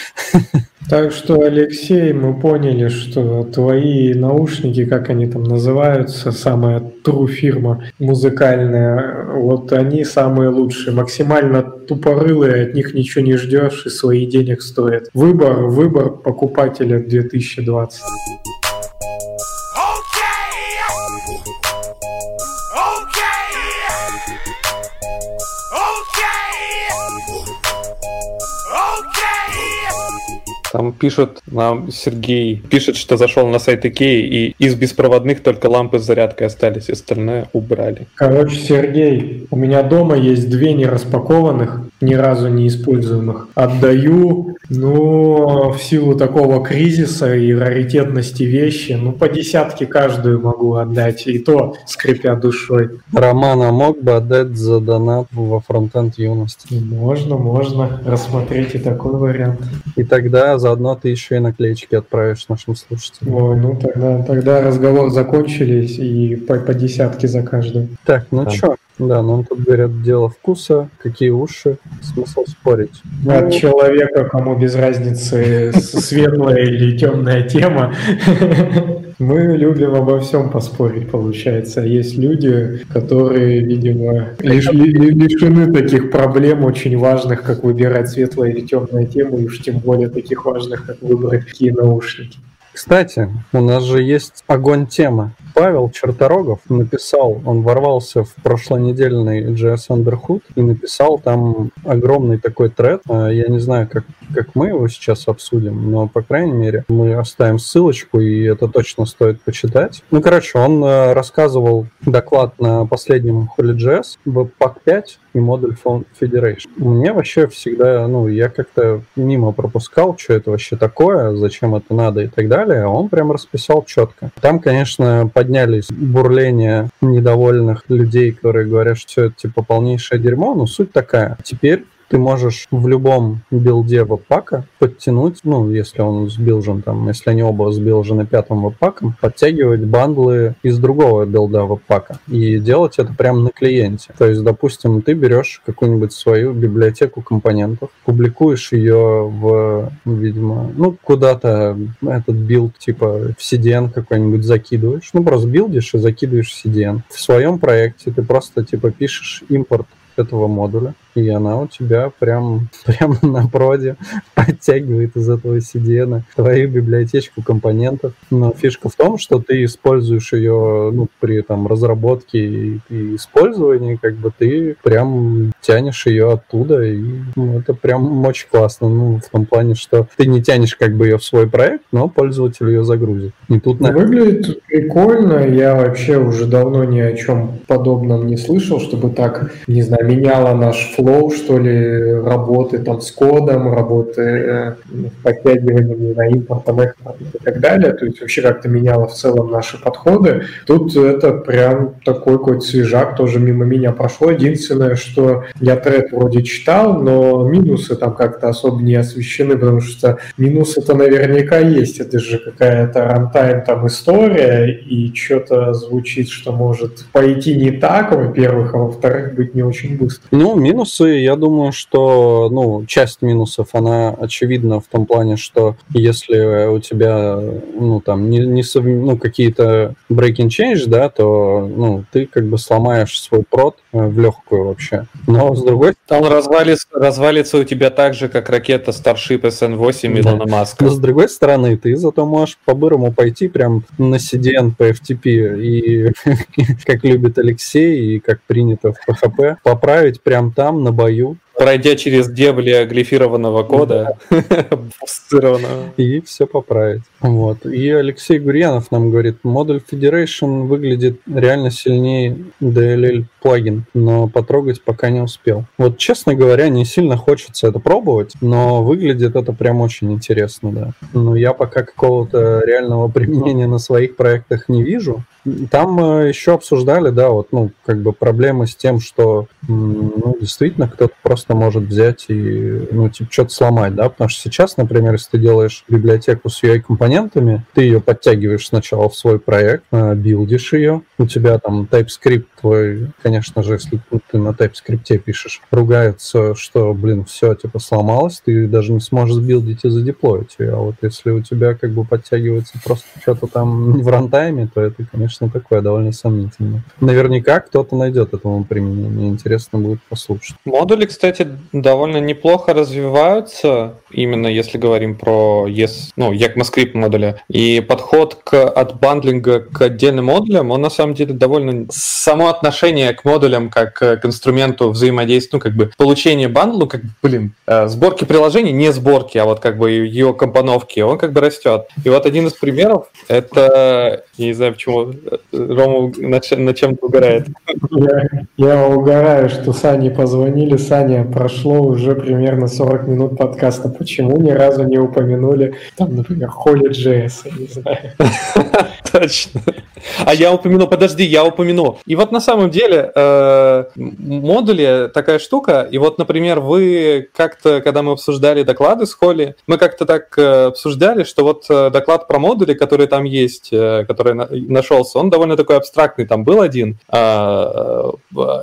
Speaker 5: Так что, Алексей, мы поняли, что твои наушники, как они там называются, самая true фирма музыкальная, вот они самые лучшие, максимально тупорылые, от них ничего не ждешь и свои денег стоят. Выбор, выбор покупателя 2020.
Speaker 4: Там пишут, нам Сергей пишет, что зашел на сайт Икеи, и из беспроводных только лампы с зарядкой остались, остальное убрали.
Speaker 5: Короче, Сергей, у меня дома есть две нераспакованных, ни разу не используемых. Отдаю, ну, в силу такого кризиса и раритетности вещи, ну, по десятке каждую могу отдать, и то скрипя душой.
Speaker 3: Романа мог бы отдать за донат во фронтенд юности.
Speaker 5: Можно, можно рассмотреть и такой вариант.
Speaker 3: И тогда заодно ты еще и наклеечки отправишь нашим слушателям.
Speaker 5: Ой, ну тогда, тогда разговор закончились и по, по десятке за каждую.
Speaker 3: Так, ну
Speaker 4: Да.
Speaker 3: чё? Да, нам тут говорят, дело вкуса, какие уши, смысл спорить.
Speaker 5: От
Speaker 3: Ну,
Speaker 5: человека, кому без разницы, светлая или темная тема. Мы любим обо всем поспорить, получается. Есть люди, которые, видимо, лиш- ли- ли- лишены таких проблем очень важных, как выбирать светлая или темная тему, и уж тем более таких важных, как выбрать какие наушники.
Speaker 3: Кстати, у нас же есть огонь тема. Павел Черторогов написал, он ворвался в прошлонедельный JS Underhood и написал там огромный такой тред. А, я не знаю, как, как мы его сейчас обсудим, но, по крайней мере, мы оставим ссылочку, и это точно стоит почитать. Ну, короче, он э, рассказывал доклад на последнем JS в PAC 5 и модуль Federation. Мне вообще всегда, ну, я как-то мимо пропускал, что это вообще такое, зачем это надо и так далее. А он прям расписал четко. Там, конечно, поднялись бурления недовольных людей, которые говорят, что это типа полнейшее дерьмо, но суть такая. Теперь ты можешь в любом билде webpack а подтянуть, ну, если он сбилжен там, если они оба сбилжены пятым webpack ом, подтягивать бандлы из другого билда webpack а и делать это прямо на клиенте. То есть, допустим, ты берешь какую-нибудь свою библиотеку компонентов, публикуешь ее в, видимо, ну, куда-то этот билд, типа в CDN какой-нибудь закидываешь, ну, просто билдишь и закидываешь в CDN. В своем проекте ты просто, типа, пишешь импорт этого модуля, и она у тебя прям, прям на проде подтягивает из этого CDN твою библиотечку компонентов. Но фишка в том, что ты используешь ее ну, при там, разработке и, и использовании, как бы ты прям тянешь ее оттуда, и ну, это прям очень классно. Ну, в том плане, что ты не тянешь как бы ее в свой проект, но пользователь ее загрузит. И тут
Speaker 5: на... Выглядит прикольно. Я вообще уже давно ни о чем подобном не слышал, чтобы так, не знаю, меняло наш flow flow, что ли, работы там с кодом, работы э, подтягиванием на импортом, экспортом и так далее. То есть вообще как-то меняло в целом наши подходы. Тут это прям такой какой-то свежак, тоже мимо меня прошло. Единственное, что я тред вроде читал, но минусы там как-то особо не освещены, потому что минусы-то наверняка есть. Это же какая-то рантайм там история, и что-то звучит, что может пойти не так, во-первых, а во-вторых, быть не очень быстро.
Speaker 3: Ну, минус минусы, я думаю, что ну, часть минусов, она очевидна в том плане, что если у тебя ну, там, не, не сов... ну, какие-то breaking change, да, то ну, ты как бы сломаешь свой прод э, в легкую вообще. Но с другой
Speaker 4: стороны... Он развалится, развалится у тебя так же, как ракета Starship SN8 да. Илона Маска.
Speaker 3: Но с другой стороны, ты зато можешь по-бырому пойти прям на CDN по FTP и, как любит Алексей, и как принято в PHP, поправить прям там, на бою.
Speaker 4: Пройдя через дебли глифированного кода,
Speaker 3: и все поправить. Вот. И Алексей Гурьянов нам говорит, модуль Federation выглядит реально сильнее DLL плагин, но потрогать пока не успел. Вот, честно говоря, не сильно хочется это пробовать, но выглядит это прям очень интересно, да. Но я пока какого-то реального применения на своих проектах не вижу. Там э, еще обсуждали, да, вот, ну, как бы проблемы с тем, что, ну, действительно, кто-то просто может взять и, ну, типа, что-то сломать, да, потому что сейчас, например, если ты делаешь библиотеку с UI-компонентами, ты ее подтягиваешь сначала в свой проект, э, билдишь ее, у тебя там TypeScript твой, конечно же, если ты на TypeScript пишешь, ругается, что, блин, все, типа, сломалось, ты даже не сможешь сбилдить и задеплоить ее, а вот если у тебя, как бы, подтягивается просто что-то там в рантайме, то это, конечно, такое довольно сомнительно. Наверняка кто-то найдет этому применение. Интересно будет послушать.
Speaker 4: Модули, кстати, довольно неплохо развиваются, именно если говорим про ES, ну, ECMAScript модуля. И подход к отбандлинга к отдельным модулям, он на самом деле довольно... Само отношение к модулям как к инструменту взаимодействия, ну, как бы получение бандла, ну, как блин, э, сборки приложений, не сборки, а вот как бы ее компоновки, он как бы растет. И вот один из примеров, это, я не знаю почему, Рома на, на чем-то угорает.
Speaker 5: Я, я угораю, что Сане позвонили. Саня, прошло уже примерно 40 минут подкаста. Почему ни разу не упомянули, там, например, Holy.js, я не знаю.
Speaker 4: Точно. А я упомяну, подожди, я упомяну. И вот на самом деле э, модули такая штука. И вот, например, вы как-то, когда мы обсуждали доклады с Холли, мы как-то так э, обсуждали, что вот э, доклад про модули, который там есть, который на, нашелся, он довольно такой абстрактный, там был один. Э,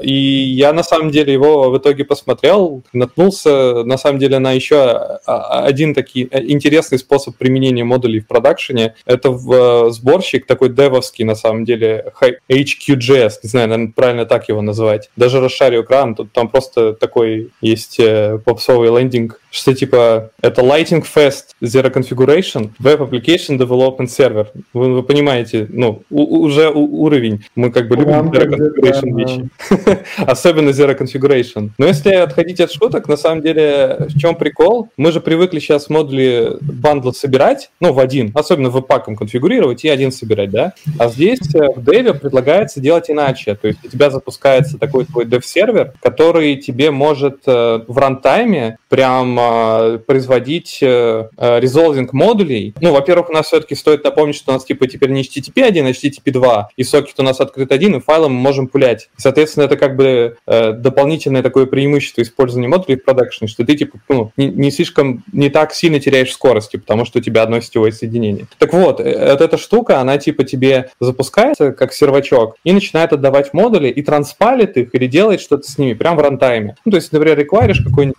Speaker 4: и я на самом деле его в итоге посмотрел, наткнулся на самом деле на еще один такой интересный способ применения модулей в продакшене. Это в сборщик такой девовский на самом деле HQJS, не знаю, наверное, правильно так его называть. Даже расшарю экран, тут там просто такой есть э, попсовый лендинг, что типа это Lighting Fast Zero Configuration Web Application Development Server. Вы, вы понимаете, ну, у, уже у, уровень. Мы как бы любим Zero Configuration вещи. Особенно Zero Configuration. Но если отходить от шуток, на самом деле, в чем прикол? Мы же привыкли сейчас модули бандла собирать, ну, в один, особенно в паком конфигурировать и один собирать, да? А здесь э, в Dev предлагается делать иначе. То есть у тебя запускается такой твой dev-сервер, который тебе может э, в рантайме прям э, производить резолвинг модулей. Ну, во-первых, у нас все-таки стоит напомнить, что у нас типа теперь не HTTP 1, а HTTP 2, и сокет у нас открыт один, и файлом мы можем пулять. Соответственно, это как бы дополнительное такое преимущество использования модулей в продакшене, что ты типа ну, не, не слишком, не так сильно теряешь скорости, потому что у тебя одно сетевое соединение. Так вот, вот эта штука, она типа тебе запускается как сервачок и начинает отдавать модули и транспалит их или делает что-то с ними прямо в рантайме. Ну, то есть, например, реквайришь какой-нибудь.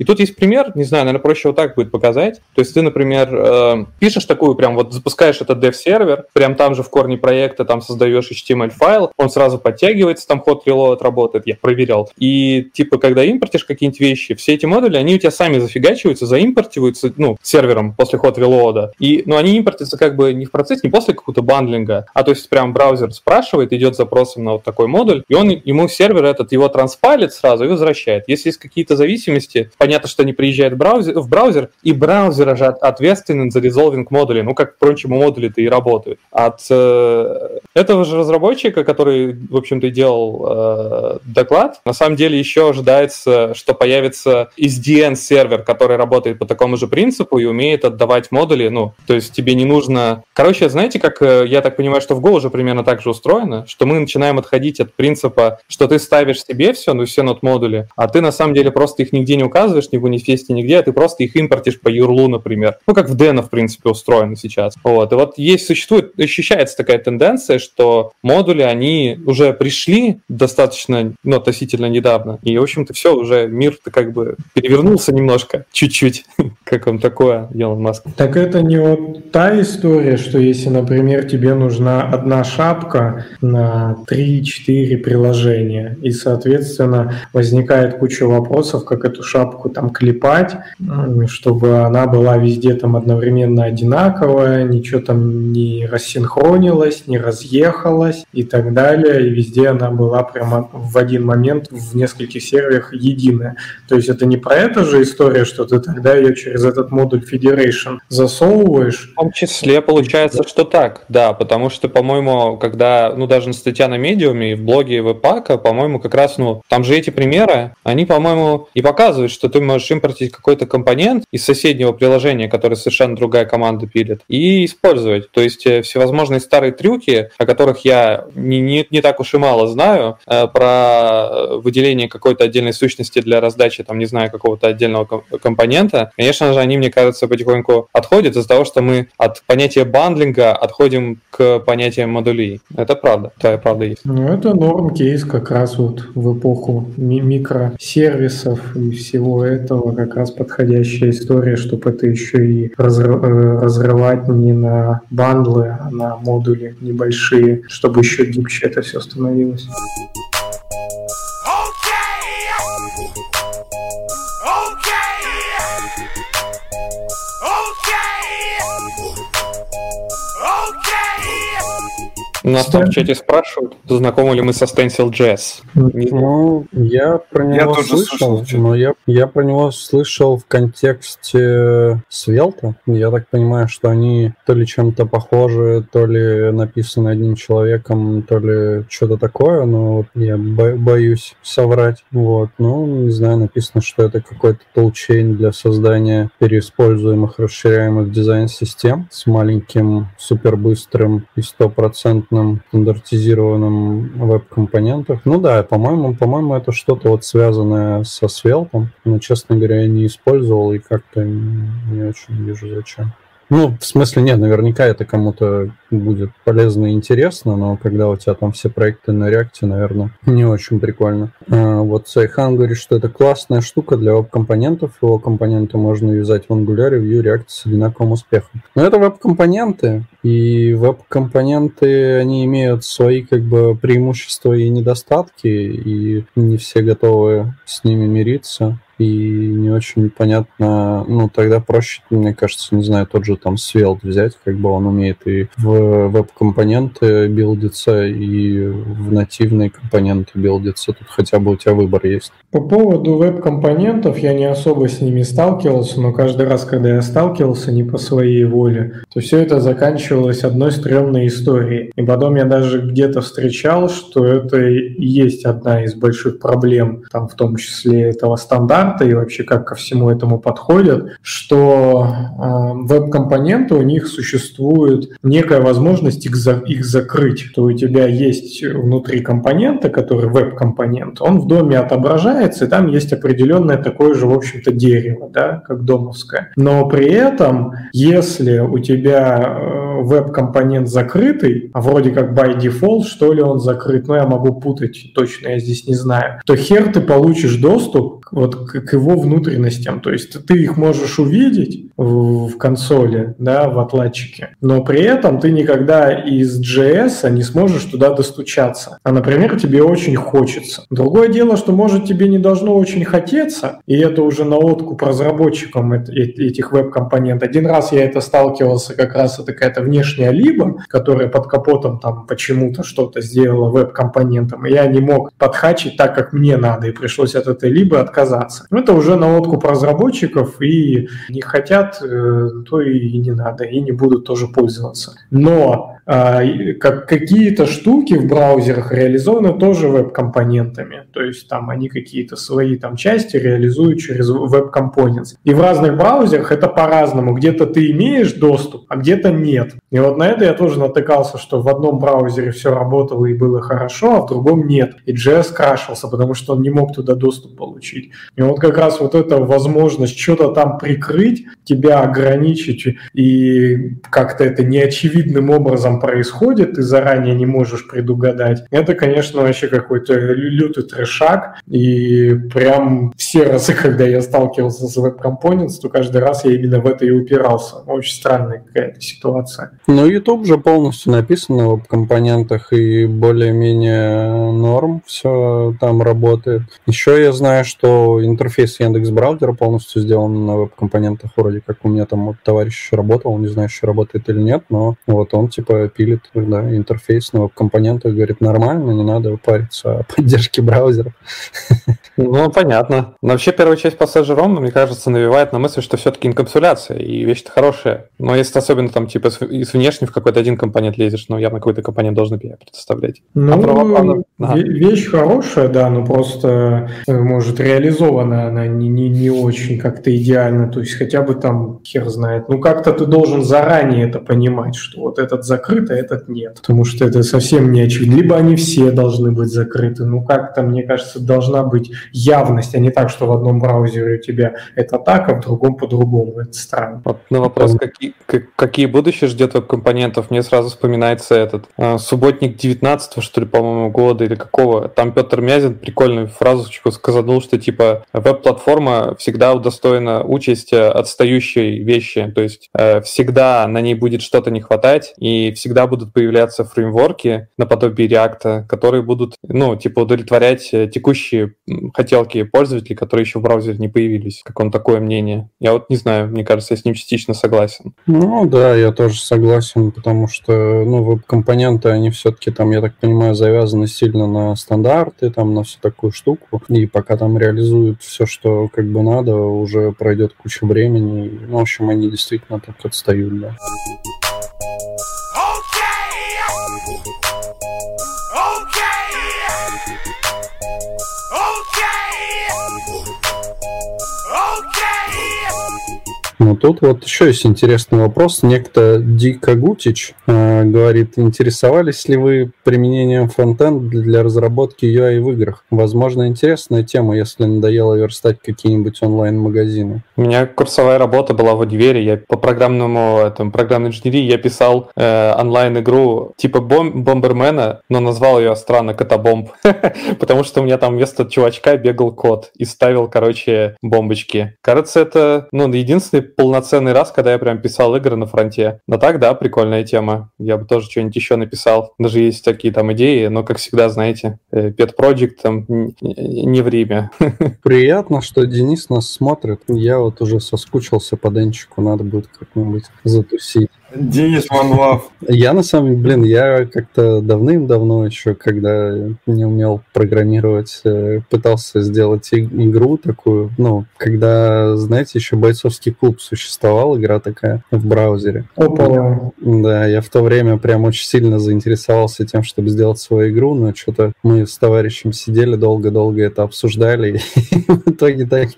Speaker 4: И тут есть пример, не знаю, наверное, проще вот так будет показать. То есть ты, например, э, пишешь такую прям вот запускаешь этот dev-сервер, прям там же в корне проекта там создаешь HTML-файл, он сразу подтягивается, там ход reload работает, я проверял. И типа, когда импортишь какие-нибудь вещи, все эти модули, они у тебя сами зафигачиваются, заимпортиваются, ну, сервером после ход reload. И, ну, они импортятся как бы не в процессе, не после какого-то бандлинга, а то есть прям браузер спрашивает, идет запросом на вот такой модуль, и он ему сервер этот его транспалит сразу и возвращает. Если есть какие-то зависимости, понятно, что они приезжают в браузер, в браузер и браузер же ответственен за резолвинг модули, ну как, впрочем, модули-то и работают. От э, этого же разработчика, который, в общем-то, и делал э, доклад, на самом деле еще ожидается, что появится SDN-сервер, который работает по такому же принципу и умеет отдавать модули, ну, то есть тебе не нужно... Короче, знаете, как, э, я так понимаю, что в Go уже примерно так же устроено, что мы начинаем отходить от принципа, что ты ставишь себе все, ну, все нот-модули, а ты на самом деле просто их нигде не указываешь, ни в манифесте, нигде, а ты просто их импортишь по URL, например. Ну, как в Deno, в принципе, устроено сейчас. Вот. И вот есть, существует, ощущается такая тенденция, что модули, они уже пришли достаточно, ну, относительно недавно, и, в общем-то, все, уже мир-то как бы перевернулся немножко, чуть-чуть. Как вам такое, Илон Маск?
Speaker 5: Так это не вот та история, что если, например, тебе нужна одна шапка на 3-4 приложения, и, соответственно, возникает куча вопросов, как эту шапку там клепать, чтобы она была везде там одновременно одинаковая, ничего там не рассинхронилось, не разъехалось и так далее, и везде она была прямо в один момент в нескольких серверах единая. То есть это не про это же история, что ты тогда ее через этот модуль Federation засовываешь.
Speaker 4: В том числе получается, что так, да, потому что, по-моему, когда, ну, даже статья на медиуме и в блоге Вебпака, по-моему, как раз, ну, там же эти примеры, они, по-моему, и показывают, что ты можешь импортить какой-то компонент из соседнего приложения, который совершенно другая команда пилит, и использовать. То есть э, всевозможные старые трюки, о которых я не, не, не так уж и мало знаю, э, про выделение какой-то отдельной сущности для раздачи, там, не знаю, какого-то отдельного компонента, конечно же, они, мне кажется, потихоньку отходят из-за того, что мы от понятия бандлинга отходим к понятиям модулей. Это правда, твоя правда есть.
Speaker 5: Ну, это норм кейс как раз вот в эпоху ми- микросервисов и всего этого как раз подходящая история, чтобы это еще и э, разрывать не на бандлы, а на модули небольшие, чтобы еще гибче это все становилось.
Speaker 4: Нас там в чате спрашивают, знакомы ли мы со Stencil.js.
Speaker 3: Ну, я про него я слышал, слышал но я, я про него слышал в контексте Свелта. Я так понимаю, что они то ли чем-то похожи, то ли написаны одним человеком, то ли что-то такое, но вот я бо- боюсь соврать. Вот, ну, не знаю, написано, что это какой-то толчейн для создания переиспользуемых, расширяемых дизайн-систем с маленьким, супербыстрым и стопроцентным стандартном, стандартизированном веб-компонентах. Ну да, по-моему, по-моему, это что-то вот связанное со свелтом. Но, честно говоря, я не использовал и как-то не очень вижу зачем. Ну, в смысле, нет, наверняка это кому-то будет полезно и интересно, но когда у тебя там все проекты на реакте, наверное, не очень прикольно. А, вот Сайхан говорит, что это классная штука для веб-компонентов. Его компоненты можно юзать в Angular, Vue, React с одинаковым успехом. Но это веб-компоненты, И веб-компоненты, они имеют свои как бы преимущества и недостатки, и не все готовы с ними мириться и не очень понятно, ну, тогда проще, мне кажется, не знаю, тот же там Svelte взять, как бы он умеет и в веб-компоненты билдиться, и в нативные компоненты билдиться, тут хотя бы у тебя выбор есть.
Speaker 5: По поводу веб-компонентов я не особо с ними сталкивался, но каждый раз, когда я сталкивался не по своей воле, то все это заканчивалось одной стрёмной историей. И потом я даже где-то встречал, что это и есть одна из больших проблем, там в том числе этого стандарта, стандарты и вообще как ко всему этому подходят, что э, веб-компоненты у них существует некая возможность их, за, их закрыть. То у тебя есть внутри компонента, который веб-компонент, он в доме отображается, и там есть определенное такое же, в общем-то, дерево, да, как домовское. Но при этом, если у тебя э, веб-компонент закрытый, а вроде как by default, что ли, он закрыт, но я могу путать, точно я здесь не знаю, то хер ты получишь доступ вот к, его внутренностям. То есть ты их можешь увидеть в, в консоли, да, в отладчике, но при этом ты никогда из JS не сможешь туда достучаться. А, например, тебе очень хочется. Другое дело, что, может, тебе не должно очень хотеться, и это уже на откуп разработчикам этих веб-компонентов. Один раз я это сталкивался, как раз это какая-то внешняя либо, которая под капотом там почему-то что-то сделала веб-компонентом, и я не мог подхачить так, как мне надо, и пришлось от этой либо отказаться отказаться. Ну, это уже на откуп разработчиков, и не хотят, э, то и не надо, и не будут тоже пользоваться. Но а, как какие-то штуки в браузерах реализованы тоже веб-компонентами. То есть там они какие-то свои там части реализуют через веб-компонент. И в разных браузерах это по-разному. Где-то ты имеешь доступ, а где-то нет. И вот на это я тоже натыкался, что в одном браузере все работало и было хорошо, а в другом нет. И JS крашился, потому что он не мог туда доступ получить. И вот как раз вот эта возможность что-то там прикрыть, тебя ограничить и как-то это неочевидным образом происходит, ты заранее не можешь предугадать. Это, конечно, вообще какой-то лютый трешак. И прям все разы, когда я сталкивался с Components, то каждый раз я именно в это и упирался. Очень странная какая-то ситуация.
Speaker 3: Ну, YouTube же полностью написан на веб-компонентах и более-менее норм все там работает. Еще я знаю, что интерфейс Яндекс браузера полностью сделан на веб-компонентах. Вроде как у меня там вот товарищ работал, не знаю, еще работает или нет, но вот он типа пилит да, интерфейс на веб-компонентах, говорит, нормально, не надо париться о поддержке браузеров.
Speaker 4: Ну, понятно. Но вообще первая часть пассажа ROM, мне кажется, навевает на мысль, что все-таки инкапсуляция, и вещь-то хорошая. Но если особенно там типа из внешне в какой-то один компонент лезешь, ну, явно какой-то компонент должен API предоставлять.
Speaker 5: Ну, а ага. вещь хорошая, да, но просто, э, может, реализована она не, не, не очень как-то идеально, то есть хотя бы там, хер знает, ну, как-то ты должен заранее это понимать, что вот этот закрыт, а этот нет, потому что это совсем не очевидно. Либо они все должны быть закрыты, ну, как-то, мне кажется, должна быть явность, а не так, что в одном браузере у тебя это так, а в другом по-другому. Это странно.
Speaker 4: Вот на вопрос, какие, какие будущее ждет веб-компонентов, мне сразу вспоминается этот э, субботник 19 что ли, по-моему, года или какого. Там Петр Мязин прикольную фразочку сказал, что типа веб-платформа всегда удостоена участи отстающей вещи, то есть э, всегда на ней будет что-то не хватать, и всегда будут появляться фреймворки наподобие React, которые будут, ну, типа удовлетворять э, текущие хотелки пользователей, которые еще в браузере не появились. Как он такое мнение? Я вот не знаю, мне кажется, я с ним частично согласен.
Speaker 3: Ну да, я тоже согласен, потому что ну, веб-компоненты, они все-таки там, я так понимаю, завязаны сильно на стандарты, там на всю такую штуку. И пока там реализуют все, что как бы надо, уже пройдет куча времени. Ну, в общем, они действительно так отстают, да. Тут вот еще есть интересный вопрос. Некто Дика Гутич э, говорит, интересовались ли вы применением фронтенд для разработки UI в играх? Возможно, интересная тема, если надоело верстать какие-нибудь онлайн-магазины.
Speaker 4: У меня курсовая работа была в универе. Я по программному, этом, программной инженерии я писал э, онлайн-игру типа бом Бомбермена, но назвал ее странно Котобомб, потому что у меня там вместо чувачка бегал кот и ставил, короче, бомбочки. Кажется, это ну, единственный полноценный раз, когда я прям писал игры на фронте. Но так, да, прикольная тема. Я бы тоже что-нибудь еще написал. Даже есть такие там идеи, но, как всегда, знаете, э, Pet Project там не время.
Speaker 3: Приятно, что Денис нас смотрит. Я вот уже соскучился по Денчику, надо будет как-нибудь затусить.
Speaker 1: Денис One Love.
Speaker 3: Я на самом деле, блин, я как-то давным-давно еще, когда не умел программировать, э, пытался сделать игру такую, ну, когда, знаете, еще бойцовский клуб существовал, игра такая в браузере.
Speaker 5: Опа.
Speaker 3: Да, я в то время прям очень сильно заинтересовался тем, чтобы сделать свою игру, но что-то мы с товарищем сидели долго-долго это обсуждали, и в итоге так,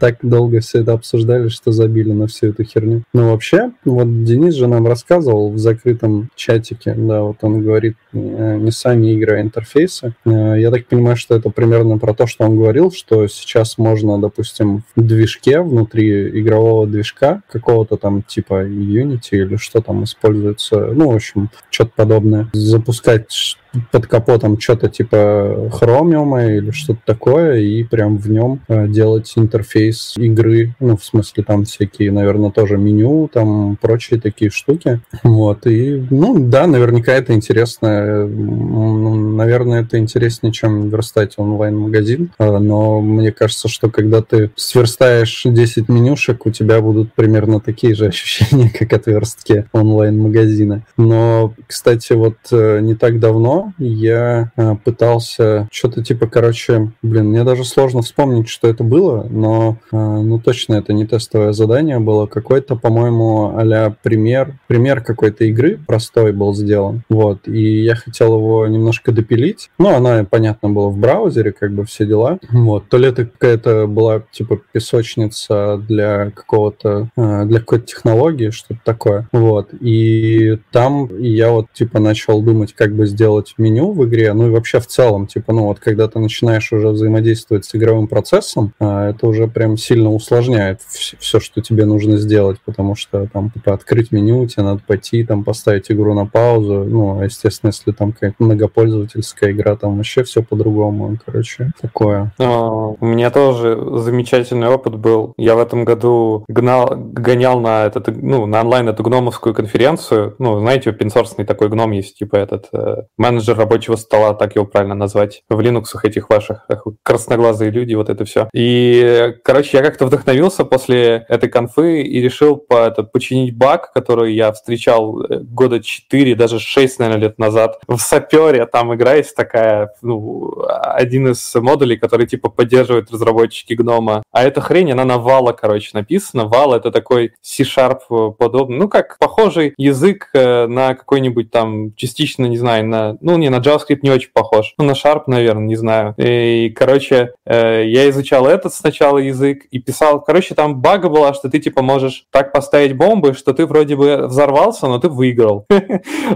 Speaker 3: так долго все это обсуждали, что забили на всю эту херню. Но вообще, вот Денис же нам рассказывал в закрытом чатике, да, вот он говорит э, не сами игры, а интерфейсы. Э, я так понимаю, что это примерно про то, что он говорил, что сейчас можно, допустим, в движке, внутри игрового движка, какого-то там типа Unity или что там используется, ну, в общем, что-то подобное, запускать под капотом что-то типа хромиума или что-то такое, и прям в нем э, делать интерфейс игры, ну, в смысле, там всякие, наверное, тоже меню, там прочие такие штуки. Вот, и, ну, да, наверняка это интересно. Ну, наверное, это интереснее, чем верстать онлайн-магазин, э, но мне кажется, что когда ты сверстаешь 10 менюшек, у тебя будут примерно такие же ощущения, как от верстки онлайн-магазина. Но, кстати, вот э, не так давно я э, пытался что-то типа, короче, блин, мне даже сложно вспомнить, что это было, но э, ну точно это не тестовое задание было. Какой-то, по-моему, а пример, пример какой-то игры простой был сделан. Вот, и я хотел его немножко допилить. Ну, она, понятно, была в браузере, как бы все дела. Вот, то ли это какая-то была типа песочница для какого-то, э, для какой-то технологии, что-то такое. Вот, и там я вот типа начал думать, как бы сделать меню в игре, ну и вообще в целом, типа, ну вот когда ты начинаешь уже взаимодействовать с игровым процессом, а, это уже прям сильно усложняет все, что тебе нужно сделать, потому что там, типа, открыть меню, тебе надо пойти, там, поставить игру на паузу, ну, а, естественно, если там какая-то многопользовательская игра, там вообще все по-другому, короче, такое.
Speaker 4: А, у меня тоже замечательный опыт был. Я в этом году гнал, гонял на этот, ну, на онлайн эту гномовскую конференцию, ну, знаете, open source такой гном есть, типа этот э, менеджер рабочего стола, так его правильно назвать, в Linux этих ваших красноглазые люди, вот это все. И, короче, я как-то вдохновился после этой конфы и решил по, это, починить баг, который я встречал э, года 4, даже 6, наверное, лет назад в сапере. Там игра есть такая, ну, один из модулей, который типа поддерживает разработчики гнома. А эта хрень, она на вала, короче, написана. Вал — это такой C-Sharp подобный, ну, как похожий язык э, на какой-нибудь там частично, не знаю, на, ну, не, на JavaScript не очень похож. Ну, на Sharp, наверное, не знаю. И, короче, э, я изучал этот сначала язык и писал... Короче, там бага была, что ты, типа, можешь так поставить бомбы, что ты вроде бы взорвался, но ты выиграл.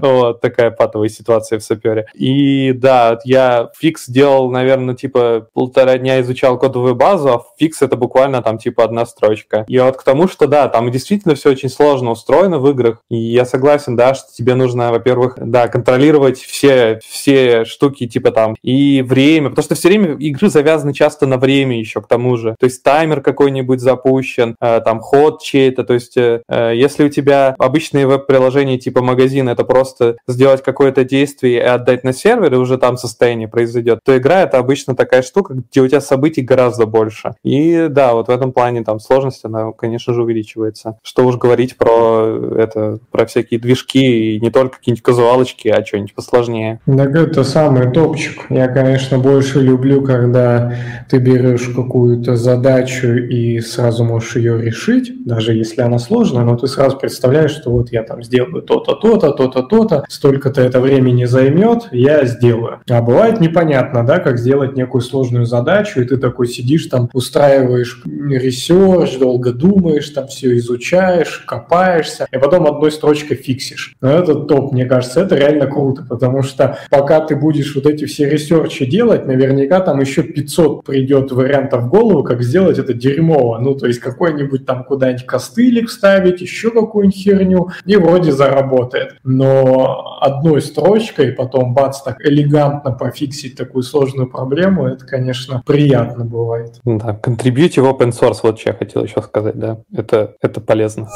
Speaker 4: Вот такая патовая ситуация в сапере. И, да, я фикс делал, наверное, типа, полтора дня изучал кодовую базу, а фикс это буквально там, типа, одна строчка. И вот к тому, что, да, там действительно все очень сложно устроено в играх. И я согласен, да, что тебе нужно, во-первых, да, контролировать все все, штуки типа там и время, потому что все время игры завязаны часто на время еще к тому же. То есть таймер какой-нибудь запущен, э, там ход чей-то, то есть э, э, если у тебя обычные веб-приложения типа магазин, это просто сделать какое-то действие и отдать на сервер, и уже там состояние произойдет, то игра это обычно такая штука, где у тебя событий гораздо больше. И да, вот в этом плане там сложность, она, конечно же, увеличивается. Что уж говорить про это, про всякие движки, и не только какие-нибудь казуалочки, а что-нибудь посложнее сложнее.
Speaker 5: Так это самый топчик. Я, конечно, больше люблю, когда ты берешь какую-то задачу и сразу можешь ее решить, даже если она сложная, но ты сразу представляешь, что вот я там сделаю то-то, то-то, то-то, то-то, столько-то это времени займет, я сделаю. А бывает непонятно, да, как сделать некую сложную задачу, и ты такой сидишь там, устраиваешь research, долго думаешь, там все изучаешь, копаешься, и потом одной строчкой фиксишь. Но это топ, мне кажется, это реально круто, потому что что пока ты будешь вот эти все ресерчи делать, наверняка там еще 500 придет вариантов в голову, как сделать это дерьмово. Ну, то есть какой-нибудь там куда-нибудь костылик вставить, еще какую-нибудь херню, и вроде заработает. Но одной строчкой потом бац, так элегантно пофиксить такую сложную проблему, это, конечно, приятно бывает.
Speaker 4: Да, контрибьюти в open source, вот что я хотел еще сказать. да, это, это полезно.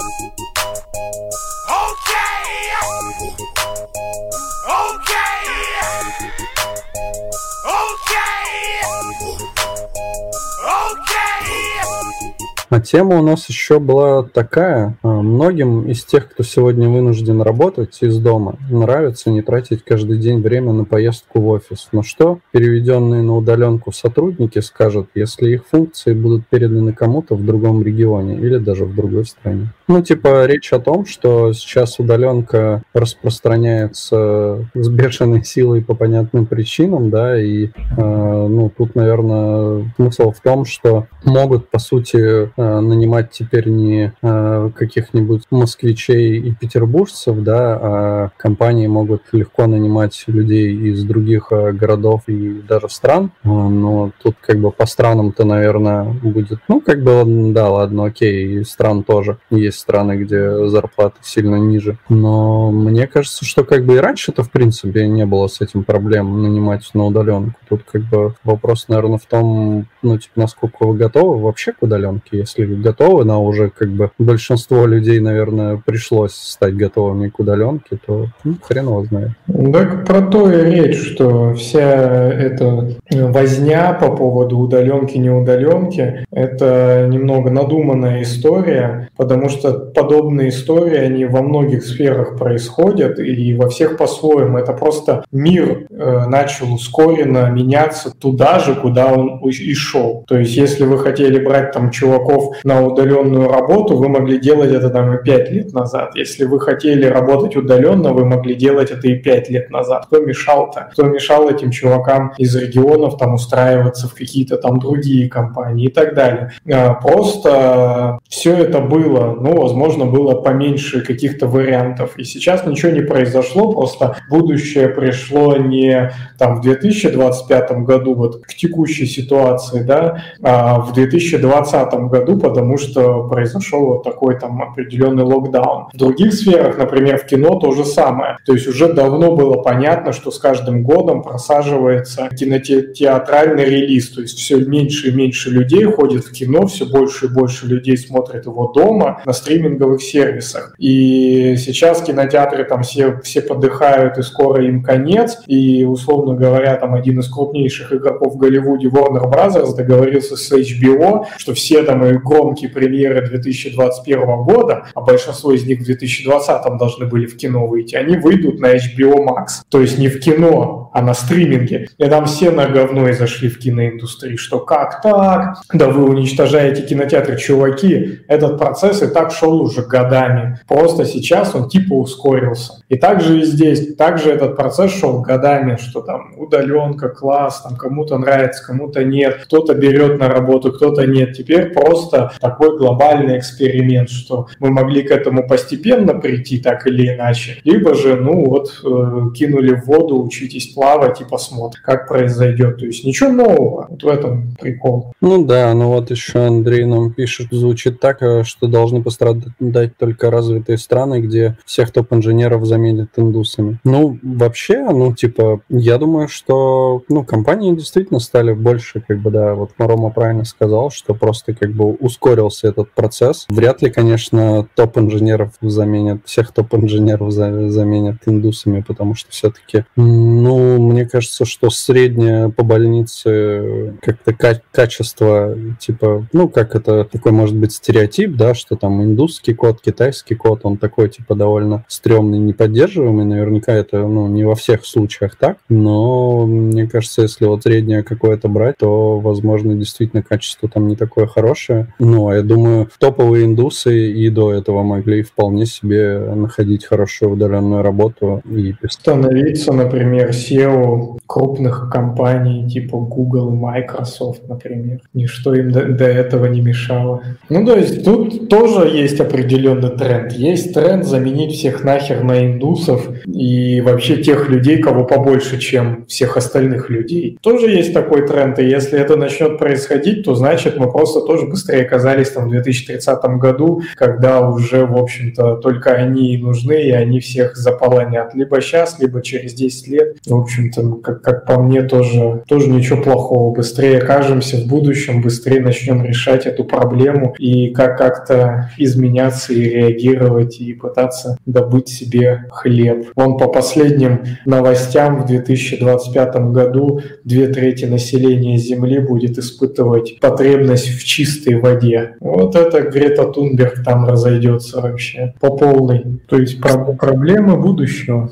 Speaker 3: А тема у нас еще была такая. А, многим из тех, кто сегодня вынужден работать из дома, нравится не тратить каждый день время на поездку в офис. Но что переведенные на удаленку сотрудники скажут, если их функции будут переданы кому-то в другом регионе или даже в другой стране? Ну, типа, речь о том, что сейчас удаленка распространяется с бешеной силой по понятным причинам, да, и, э, ну, тут, наверное, смысл в том, что могут, по сути, нанимать теперь не э, каких-нибудь москвичей и петербуржцев, да, а компании могут легко нанимать людей из других э, городов и даже стран. Но тут как бы по странам-то, наверное, будет, ну, как бы, да, ладно, окей, и стран тоже. Есть страны, где зарплаты сильно ниже. Но мне кажется, что как бы и раньше-то, в принципе, не было с этим проблем нанимать на удаленку. Тут как бы вопрос, наверное, в том, ну, типа, насколько вы готовы вообще к удаленке, если готовы, но уже как бы большинство людей, наверное, пришлось стать готовыми к удаленке, то ну, хрен его знает.
Speaker 5: Так про то и речь, что вся эта возня по поводу удаленки, не удаленки, это немного надуманная история, потому что подобные истории, они во многих сферах происходят, и во всех по-своему. Это просто мир э, начал ускоренно меняться туда же, куда он и шел. То есть, если вы хотели брать там чуваков на удаленную работу, вы могли делать это там и 5 лет назад. Если вы хотели работать удаленно, вы могли делать это и 5 лет назад. Кто мешал-то? Кто мешал этим чувакам из регионов там устраиваться в какие-то там другие компании и так далее? А, просто все это было, ну, возможно, было поменьше каких-то вариантов. И сейчас ничего не произошло, просто будущее пришло не там в 2025 году, вот к текущей ситуации, да, а в 2020 году, потому что произошел вот такой там определенный локдаун. В других сферах, например, в кино то же самое. То есть уже давно было понятно, что с каждым годом просаживается кинотеатральный релиз. То есть все меньше и меньше людей ходит в кино, все больше и больше людей смотрят его дома на стриминговых сервисах. И сейчас кинотеатры там все, все подыхают, и скоро им конец. И, условно говоря, там один из крупнейших игроков в Голливуде, Warner Brothers, договорился с HBO, что все там громкие премьеры 2021 года, а большинство из них в 2020 должны были в кино выйти, они выйдут на HBO Max. То есть не в кино, а на стриминге. И там все на говно и зашли в киноиндустрии, что как так? Да вы уничтожаете кинотеатры, чуваки. Этот процесс и так шел уже годами. Просто сейчас он типа ускорился. И также и здесь, также этот процесс шел годами, что там удаленка, класс, там кому-то нравится, кому-то нет, кто-то берет на работу, кто-то нет. Теперь просто такой глобальный эксперимент, что мы могли к этому постепенно прийти так или иначе, либо же, ну вот, э, кинули в воду, учитесь плавать и посмотрим, как произойдет. То есть ничего нового, вот в этом прикол.
Speaker 3: Ну да, ну вот еще Андрей нам пишет, звучит так, э, что должны пострадать только развитые страны, где всех топ-инженеров заменят индусами. Ну, вообще, ну, типа, я думаю, что, ну, компании действительно стали больше, как бы, да, вот Рома правильно сказал, что просто как бы ускорился этот процесс. Вряд ли, конечно, топ-инженеров заменят, всех топ-инженеров заменят индусами, потому что все-таки, ну, мне кажется, что среднее по больнице как-то качество, типа, ну, как это такой может быть стереотип, да, что там индусский код, китайский код, он такой, типа, довольно стрёмный, неподдерживаемый. Наверняка это, ну, не во всех случаях так, но мне кажется, если вот среднее какое-то брать, то, возможно, действительно качество там не такое хорошее. Ну, а я думаю, топовые индусы и до этого могли вполне себе находить хорошую удаленную работу и
Speaker 5: становиться, например, SEO крупных компаний типа Google Microsoft, например. Ничто им до, до этого не мешало. Ну, то есть тут тоже есть определенный тренд. Есть тренд заменить всех нахер на индусов и вообще тех людей, кого побольше, чем всех остальных людей. Тоже есть такой тренд, и если это начнет происходить, то значит мы просто тоже быстрее быстрее оказались там в 2030 году, когда уже, в общем-то, только они нужны, и они всех заполонят. Либо сейчас, либо через 10 лет. В общем-то, как, как по мне, тоже, тоже ничего плохого. Быстрее окажемся в будущем, быстрее начнем решать эту проблему и как как-то изменяться и реагировать, и пытаться добыть себе хлеб. Вон по последним новостям в 2025 году две трети населения Земли будет испытывать потребность в чистой воде. Вот это Грета Тунберг там разойдется вообще по полной. То есть про проблемы будущего.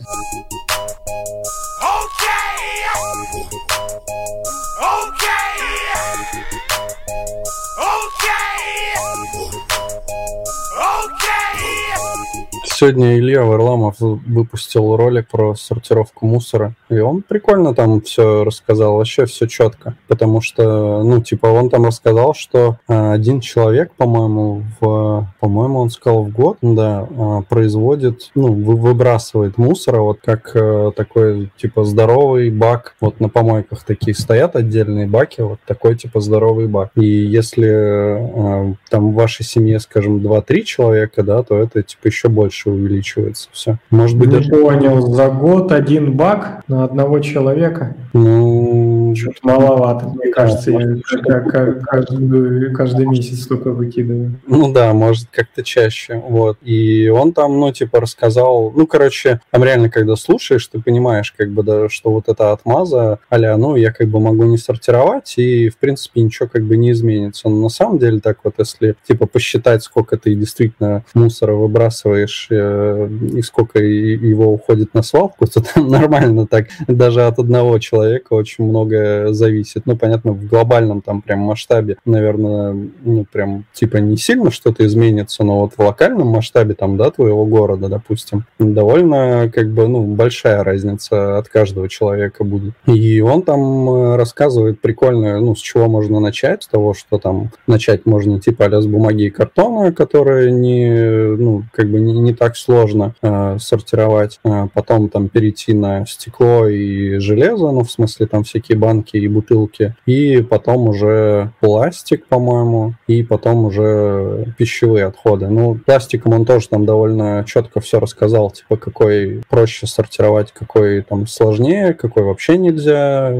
Speaker 3: Сегодня Илья Варламов выпустил ролик про сортировку мусора, и он прикольно там все рассказал, вообще все четко, потому что, ну, типа, он там рассказал, что а, один человек, по-моему, в, по-моему, он сказал в год, да, а, производит, ну, выбрасывает мусора, вот как э, такой, типа, здоровый бак, вот на помойках такие стоят отдельные баки, вот такой, типа, здоровый бак. И если там в вашей семье, скажем, 2-3 человека, да, то это, типа, еще больше увеличивается. Все.
Speaker 5: Может быть, Не даже... понял, за год один баг на одного человека?
Speaker 3: Ну...
Speaker 5: Что-то маловато, мне кажется, я каждый, каждый месяц столько выкидываю.
Speaker 3: Ну да, может, как-то чаще, вот. И он там, ну, типа, рассказал, ну, короче, там реально, когда слушаешь, ты понимаешь, как бы, да, что вот эта отмаза, а ну, я как бы могу не сортировать, и, в принципе, ничего как бы не изменится. Но на самом деле, так вот, если, типа, посчитать, сколько ты действительно мусора выбрасываешь Э, и сколько его уходит на свалку, то там нормально так даже от одного человека очень зависит. Ну, понятно, в глобальном там прям масштабе, наверное, ну, прям типа не сильно что-то изменится, но вот в локальном масштабе там, да, твоего города, допустим, довольно как бы, ну, большая разница от каждого человека будет. И он там э, рассказывает прикольно, ну, с чего можно начать, с того, что там начать можно типа а с бумаги и картона, которые не, ну, как бы не, не так сложно э, сортировать. Э, потом там перейти на стекло и железо, ну, в смысле там всякие банки и бутылки. И потом уже пластик, по-моему, и потом уже пищевые отходы. Ну, пластиком он тоже там довольно четко все рассказал, типа, какой проще сортировать, какой там сложнее, какой вообще нельзя, э,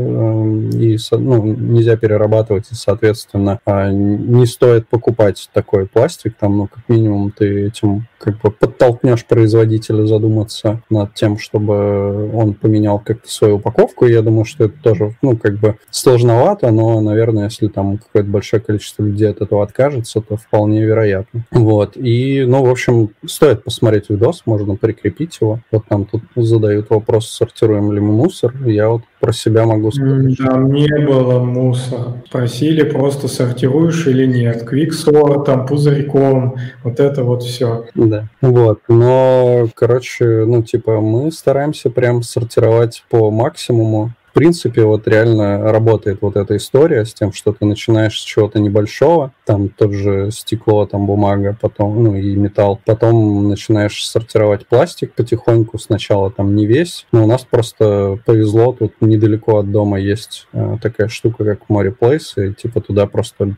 Speaker 3: и, ну, нельзя перерабатывать, и, соответственно, э, не стоит покупать такой пластик, там, ну, как минимум ты этим как бы подтолкнешь производителя задуматься над тем, чтобы он поменял как-то свою упаковку. И я думаю, что это тоже, ну, как бы сложновато, но, наверное, если там какое-то большое количество людей от этого откажется, то вполне вероятно. Вот. И, ну, в общем, стоит посмотреть видос, можно прикрепить его. Вот там тут задают вопрос, сортируем ли мы мусор. Я вот про себя могу сказать.
Speaker 5: Там не было мусора. Спросили просто, сортируешь или нет. Квиксор, там, пузырьком, вот это вот все.
Speaker 3: Да, вот. Но, короче, ну, типа, мы стараемся прям сортировать по максимуму в принципе, вот реально работает вот эта история с тем, что ты начинаешь с чего-то небольшого, там тот же стекло, там бумага, потом, ну и металл, потом начинаешь сортировать пластик потихоньку, сначала там не весь, но у нас просто повезло, тут недалеко от дома есть э, такая штука, как Море Плейс, и типа туда просто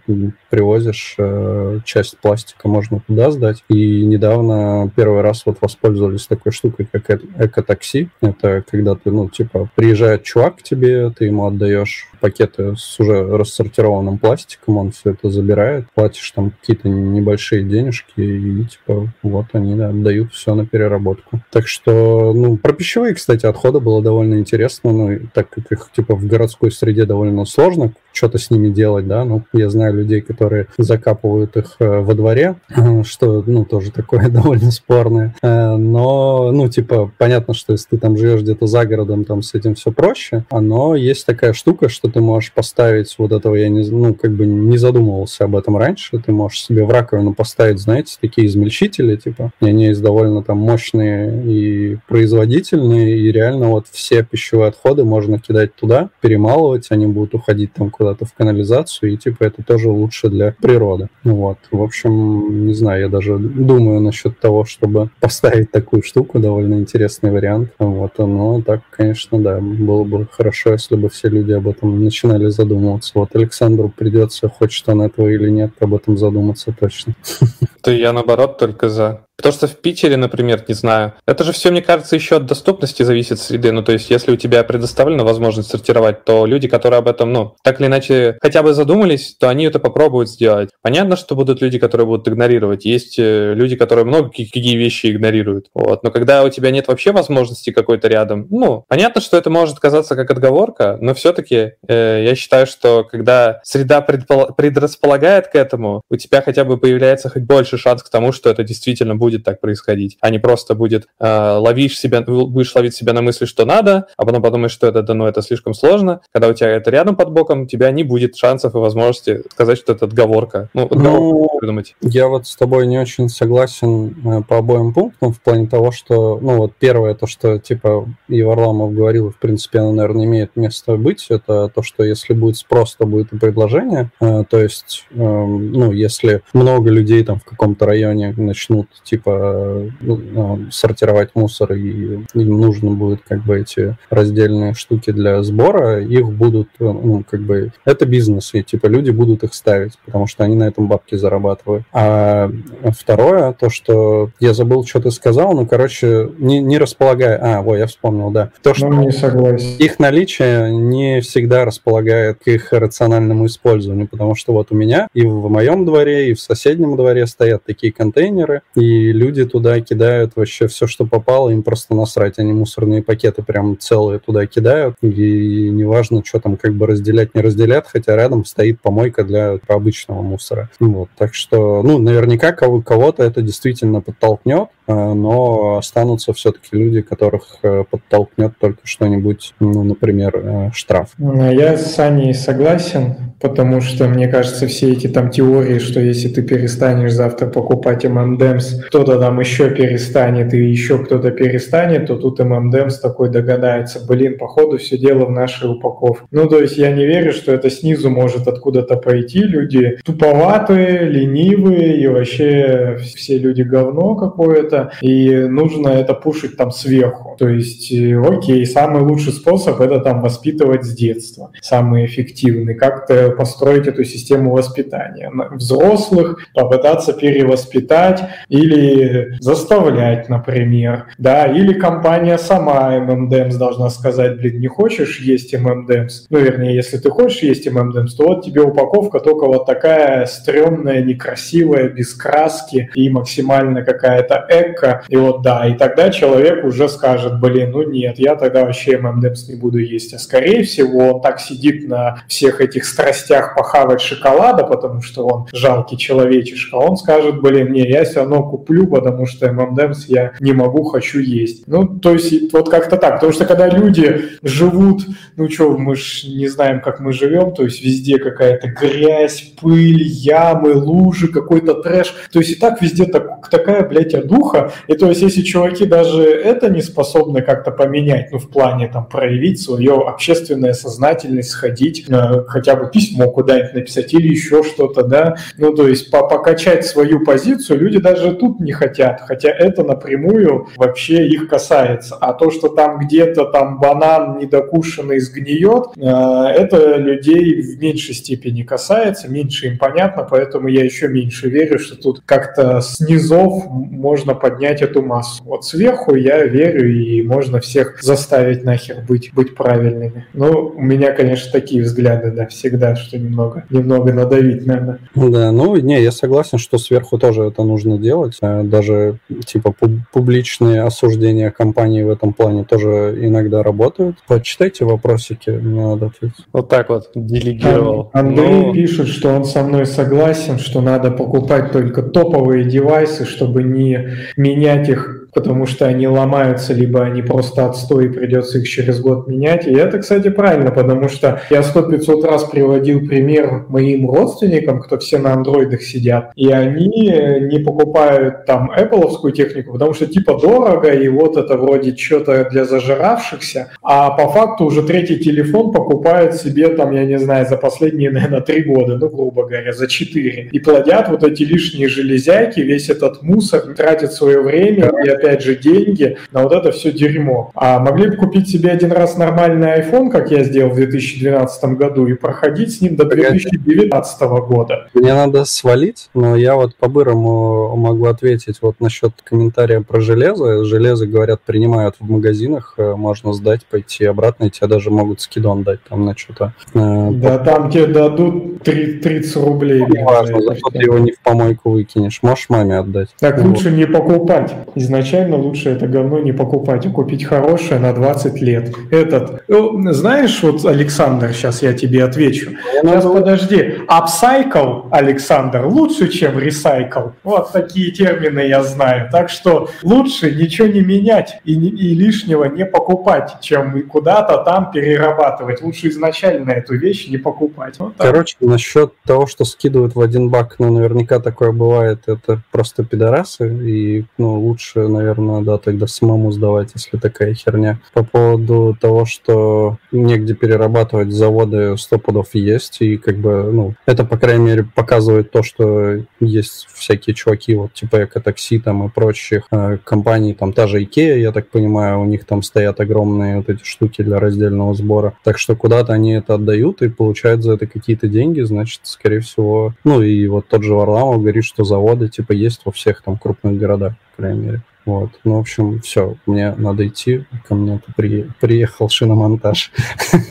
Speaker 3: привозишь э, часть пластика, можно туда сдать, и недавно первый раз вот воспользовались такой штукой, как эко-такси, это когда ты, ну, типа, приезжает чувак тебе, ты ему отдаешь пакеты с уже рассортированным пластиком, он все это забирает, платишь там какие-то небольшие денежки, и типа вот они да, отдают все на переработку. Так что, ну, про пищевые, кстати, отходы было довольно интересно, ну, так как их типа в городской среде довольно сложно что-то с ними делать, да, ну, я знаю людей, которые закапывают их э, во дворе, что, ну, тоже такое довольно спорное, э, но, ну, типа, понятно, что если ты там живешь где-то за городом, там с этим все проще, но есть такая штука, что ты можешь поставить вот этого, я не, ну, как бы не задумывался об этом раньше, ты можешь себе в раковину поставить, знаете, такие измельчители, типа, и они есть довольно там мощные и производительные, и реально вот все пищевые отходы можно кидать туда, перемалывать, они будут уходить там куда-то в канализацию, и типа это тоже лучше для природы. Вот, в общем, не знаю, я даже думаю насчет того, чтобы поставить такую штуку, довольно интересный вариант. Вот, но так, конечно, да, было бы хорошо хорошо, если бы все люди об этом начинали задумываться. Вот Александру придется, хочет он этого или нет, об этом задуматься точно.
Speaker 4: То я наоборот только за. Потому что в Питере, например, не знаю, это же все, мне кажется, еще от доступности зависит среды. Ну, то есть, если у тебя предоставлена возможность сортировать, то люди, которые об этом, ну, так или иначе, хотя бы задумались, то они это попробуют сделать. Понятно, что будут люди, которые будут игнорировать. Есть э, люди, которые много какие вещи игнорируют. Вот. Но когда у тебя нет вообще возможности какой-то рядом, ну, понятно, что это может казаться как отговорка, но все-таки э, я считаю, что когда среда предрасполагает к этому, у тебя хотя бы появляется хоть больше шанс к тому, что это действительно будет так происходить, а не просто будет э, ловишь себя, будешь ловить себя на мысли, что надо, а потом подумаешь, что это, да, ну, это слишком сложно. Когда у тебя это рядом под боком, у тебя не будет шансов и возможности сказать, что это отговорка. Ну,
Speaker 3: ну придумать. Я вот с тобой не очень согласен э, по обоим пунктам в плане того, что, ну, вот первое, то, что, типа, и Варламов говорил, в принципе, оно, наверное, имеет место быть, это то, что если будет спрос, то будет и предложение. Э, то есть, э, ну, если много людей там в каком-то районе начнут, типа ну, сортировать мусор, и им нужно будет как бы эти раздельные штуки для сбора, их будут, ну, как бы, это бизнес, и типа люди будут их ставить, потому что они на этом бабки зарабатывают. А второе, то, что я забыл, что ты сказал, ну, короче, не, не располагая... А, ой, я вспомнил, да. То, что
Speaker 5: ну, не согласен.
Speaker 3: их наличие не всегда располагает к их рациональному использованию, потому что вот у меня и в моем дворе, и в соседнем дворе стоят такие контейнеры, и люди туда кидают вообще все, что попало, им просто насрать, они мусорные пакеты прям целые туда кидают, и неважно, что там как бы разделять, не разделят, хотя рядом стоит помойка для обычного мусора. Вот, так что, ну, наверняка кого-то это действительно подтолкнет, э, но останутся все-таки люди, которых э, подтолкнет только что-нибудь, ну, например, э, штраф.
Speaker 5: Я с Саней согласен, потому что, мне кажется, все эти там теории, что если ты перестанешь завтра покупать M&M's, кто-то там еще перестанет и еще кто-то перестанет, то тут ММДМС такой догадается, блин, походу все дело в нашей упаковке. Ну, то есть я не верю, что это снизу может откуда-то пойти. Люди туповатые, ленивые и вообще все люди говно какое-то, и нужно это пушить там сверху. То есть, э, окей, самый лучший способ это там воспитывать с детства. Самый эффективный. Как-то построить эту систему воспитания. Взрослых попытаться перевоспитать или заставлять, например, да, или компания сама MMDMS должна сказать, блин, не хочешь есть MMDMS? Ну, вернее, если ты хочешь есть MMDMS, то вот тебе упаковка только вот такая стрёмная, некрасивая, без краски и максимально какая-то эко, и вот да, и тогда человек уже скажет, блин, ну нет, я тогда вообще MMDMS не буду есть, а скорее всего он так сидит на всех этих страстях похавать шоколада, потому что он жалкий человечишка, он скажет, блин, не, я все равно куплю потому что M&M's я не могу, хочу есть. Ну, то есть вот как-то так. Потому что когда люди живут, ну что, мы ж не знаем, как мы живем, то есть везде какая-то грязь, пыль, ямы, лужи, какой-то трэш. То есть и так везде так, такая, блядь, одуха. И то есть если чуваки даже это не способны как-то поменять, ну, в плане там проявить свое общественное сознательность, сходить, э, хотя бы письмо куда-нибудь написать или еще что-то, да, ну, то есть по покачать свою позицию, люди даже тут не хотят, хотя это напрямую вообще их касается. А то, что там где-то там банан недокушенный сгниет, э, это людей в меньшей степени касается, меньше им понятно, поэтому я еще меньше верю, что тут как-то с низов можно поднять эту массу. Вот сверху я верю, и можно всех заставить нахер быть, быть правильными. Ну, у меня, конечно, такие взгляды, да, всегда, что немного, немного надавить надо.
Speaker 3: Да, ну, не, я согласен, что сверху тоже это нужно делать. А даже типа публичные осуждения компании в этом плане тоже иногда работают. Почитайте вопросики, мне надо ответить.
Speaker 4: Вот так вот делегировал.
Speaker 5: Андрей Но... Ну, пишет, что он со мной согласен, что надо покупать только топовые девайсы, чтобы не менять их потому что они ломаются, либо они просто отстой, и придется их через год менять. И это, кстати, правильно, потому что я сто пятьсот раз приводил пример моим родственникам, кто все на андроидах сидят, и они не покупают там Apple технику, потому что типа дорого, и вот это вроде что-то для зажиравшихся, а по факту уже третий телефон покупают себе там, я не знаю, за последние, наверное, три года, ну, грубо говоря, за четыре, и плодят вот эти лишние железяки, весь этот мусор, тратят свое время, и опять же, деньги на вот это все дерьмо. А могли бы купить себе один раз нормальный iPhone, как я сделал в 2012 году, и проходить с ним до 2019 года.
Speaker 3: Мне надо свалить, но я вот по-бырому могу ответить вот насчет комментария про железо. Железо, говорят, принимают в магазинах, э, можно сдать, пойти обратно, и тебе даже могут скидон дать там на что-то.
Speaker 5: Э, да, там тебе дадут 30 рублей.
Speaker 3: Не важно, зато ты его не в помойку выкинешь. Можешь маме отдать.
Speaker 5: Так вот. лучше не покупать. Изначально лучше это говно не покупать, а купить хорошее на 20 лет. Этот, ну, знаешь, вот, Александр, сейчас я тебе отвечу. Сейчас подожди. Upcycle, Александр, лучше, чем recycle. Вот такие термины я знаю. Так что лучше ничего не менять и, и лишнего не покупать, чем куда-то там перерабатывать. Лучше изначально эту вещь не покупать. Вот
Speaker 3: Короче, насчет того, что скидывают в один бак, ну, наверняка такое бывает, это просто пидорасы, и, ну, лучше, наверное, да, тогда самому сдавать, если такая херня. По поводу того, что негде перерабатывать заводы сто пудов есть, и как бы, ну, это, по крайней мере, показывает то, что есть всякие чуваки, вот, типа Экотакси там и прочих э, компаний, там та же Икея, я так понимаю, у них там стоят огромные вот эти штуки для раздельного сбора. Так что куда-то они это отдают и получают за это какие-то деньги, значит, скорее всего, ну и вот тот же Варламов говорит, что заводы типа есть во всех там крупных городах, крайней мере. Вот. Ну, в общем, все, мне надо идти. Ко мне тут при... приехал шиномонтаж.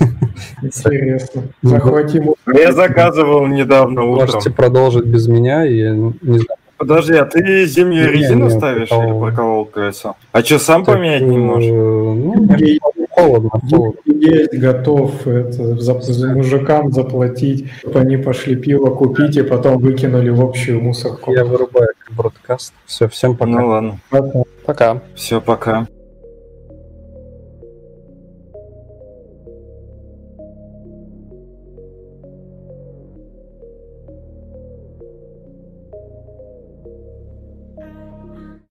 Speaker 5: Интересно. Захватим.
Speaker 1: Я заказывал недавно
Speaker 3: утром. Можете продолжить без меня, и не знаю.
Speaker 1: Подожди, а ты зимнюю резину ставишь или проколол колесо? А что, сам поменять не можешь?
Speaker 5: Холодно, холодно. Есть, готов это, за, за мужикам заплатить, они пошли пиво купить и потом выкинули в общую мусорку.
Speaker 3: Я вырубаю бродкаст. Все, всем пока.
Speaker 1: Ну ладно.
Speaker 4: Пока.
Speaker 1: Все, пока.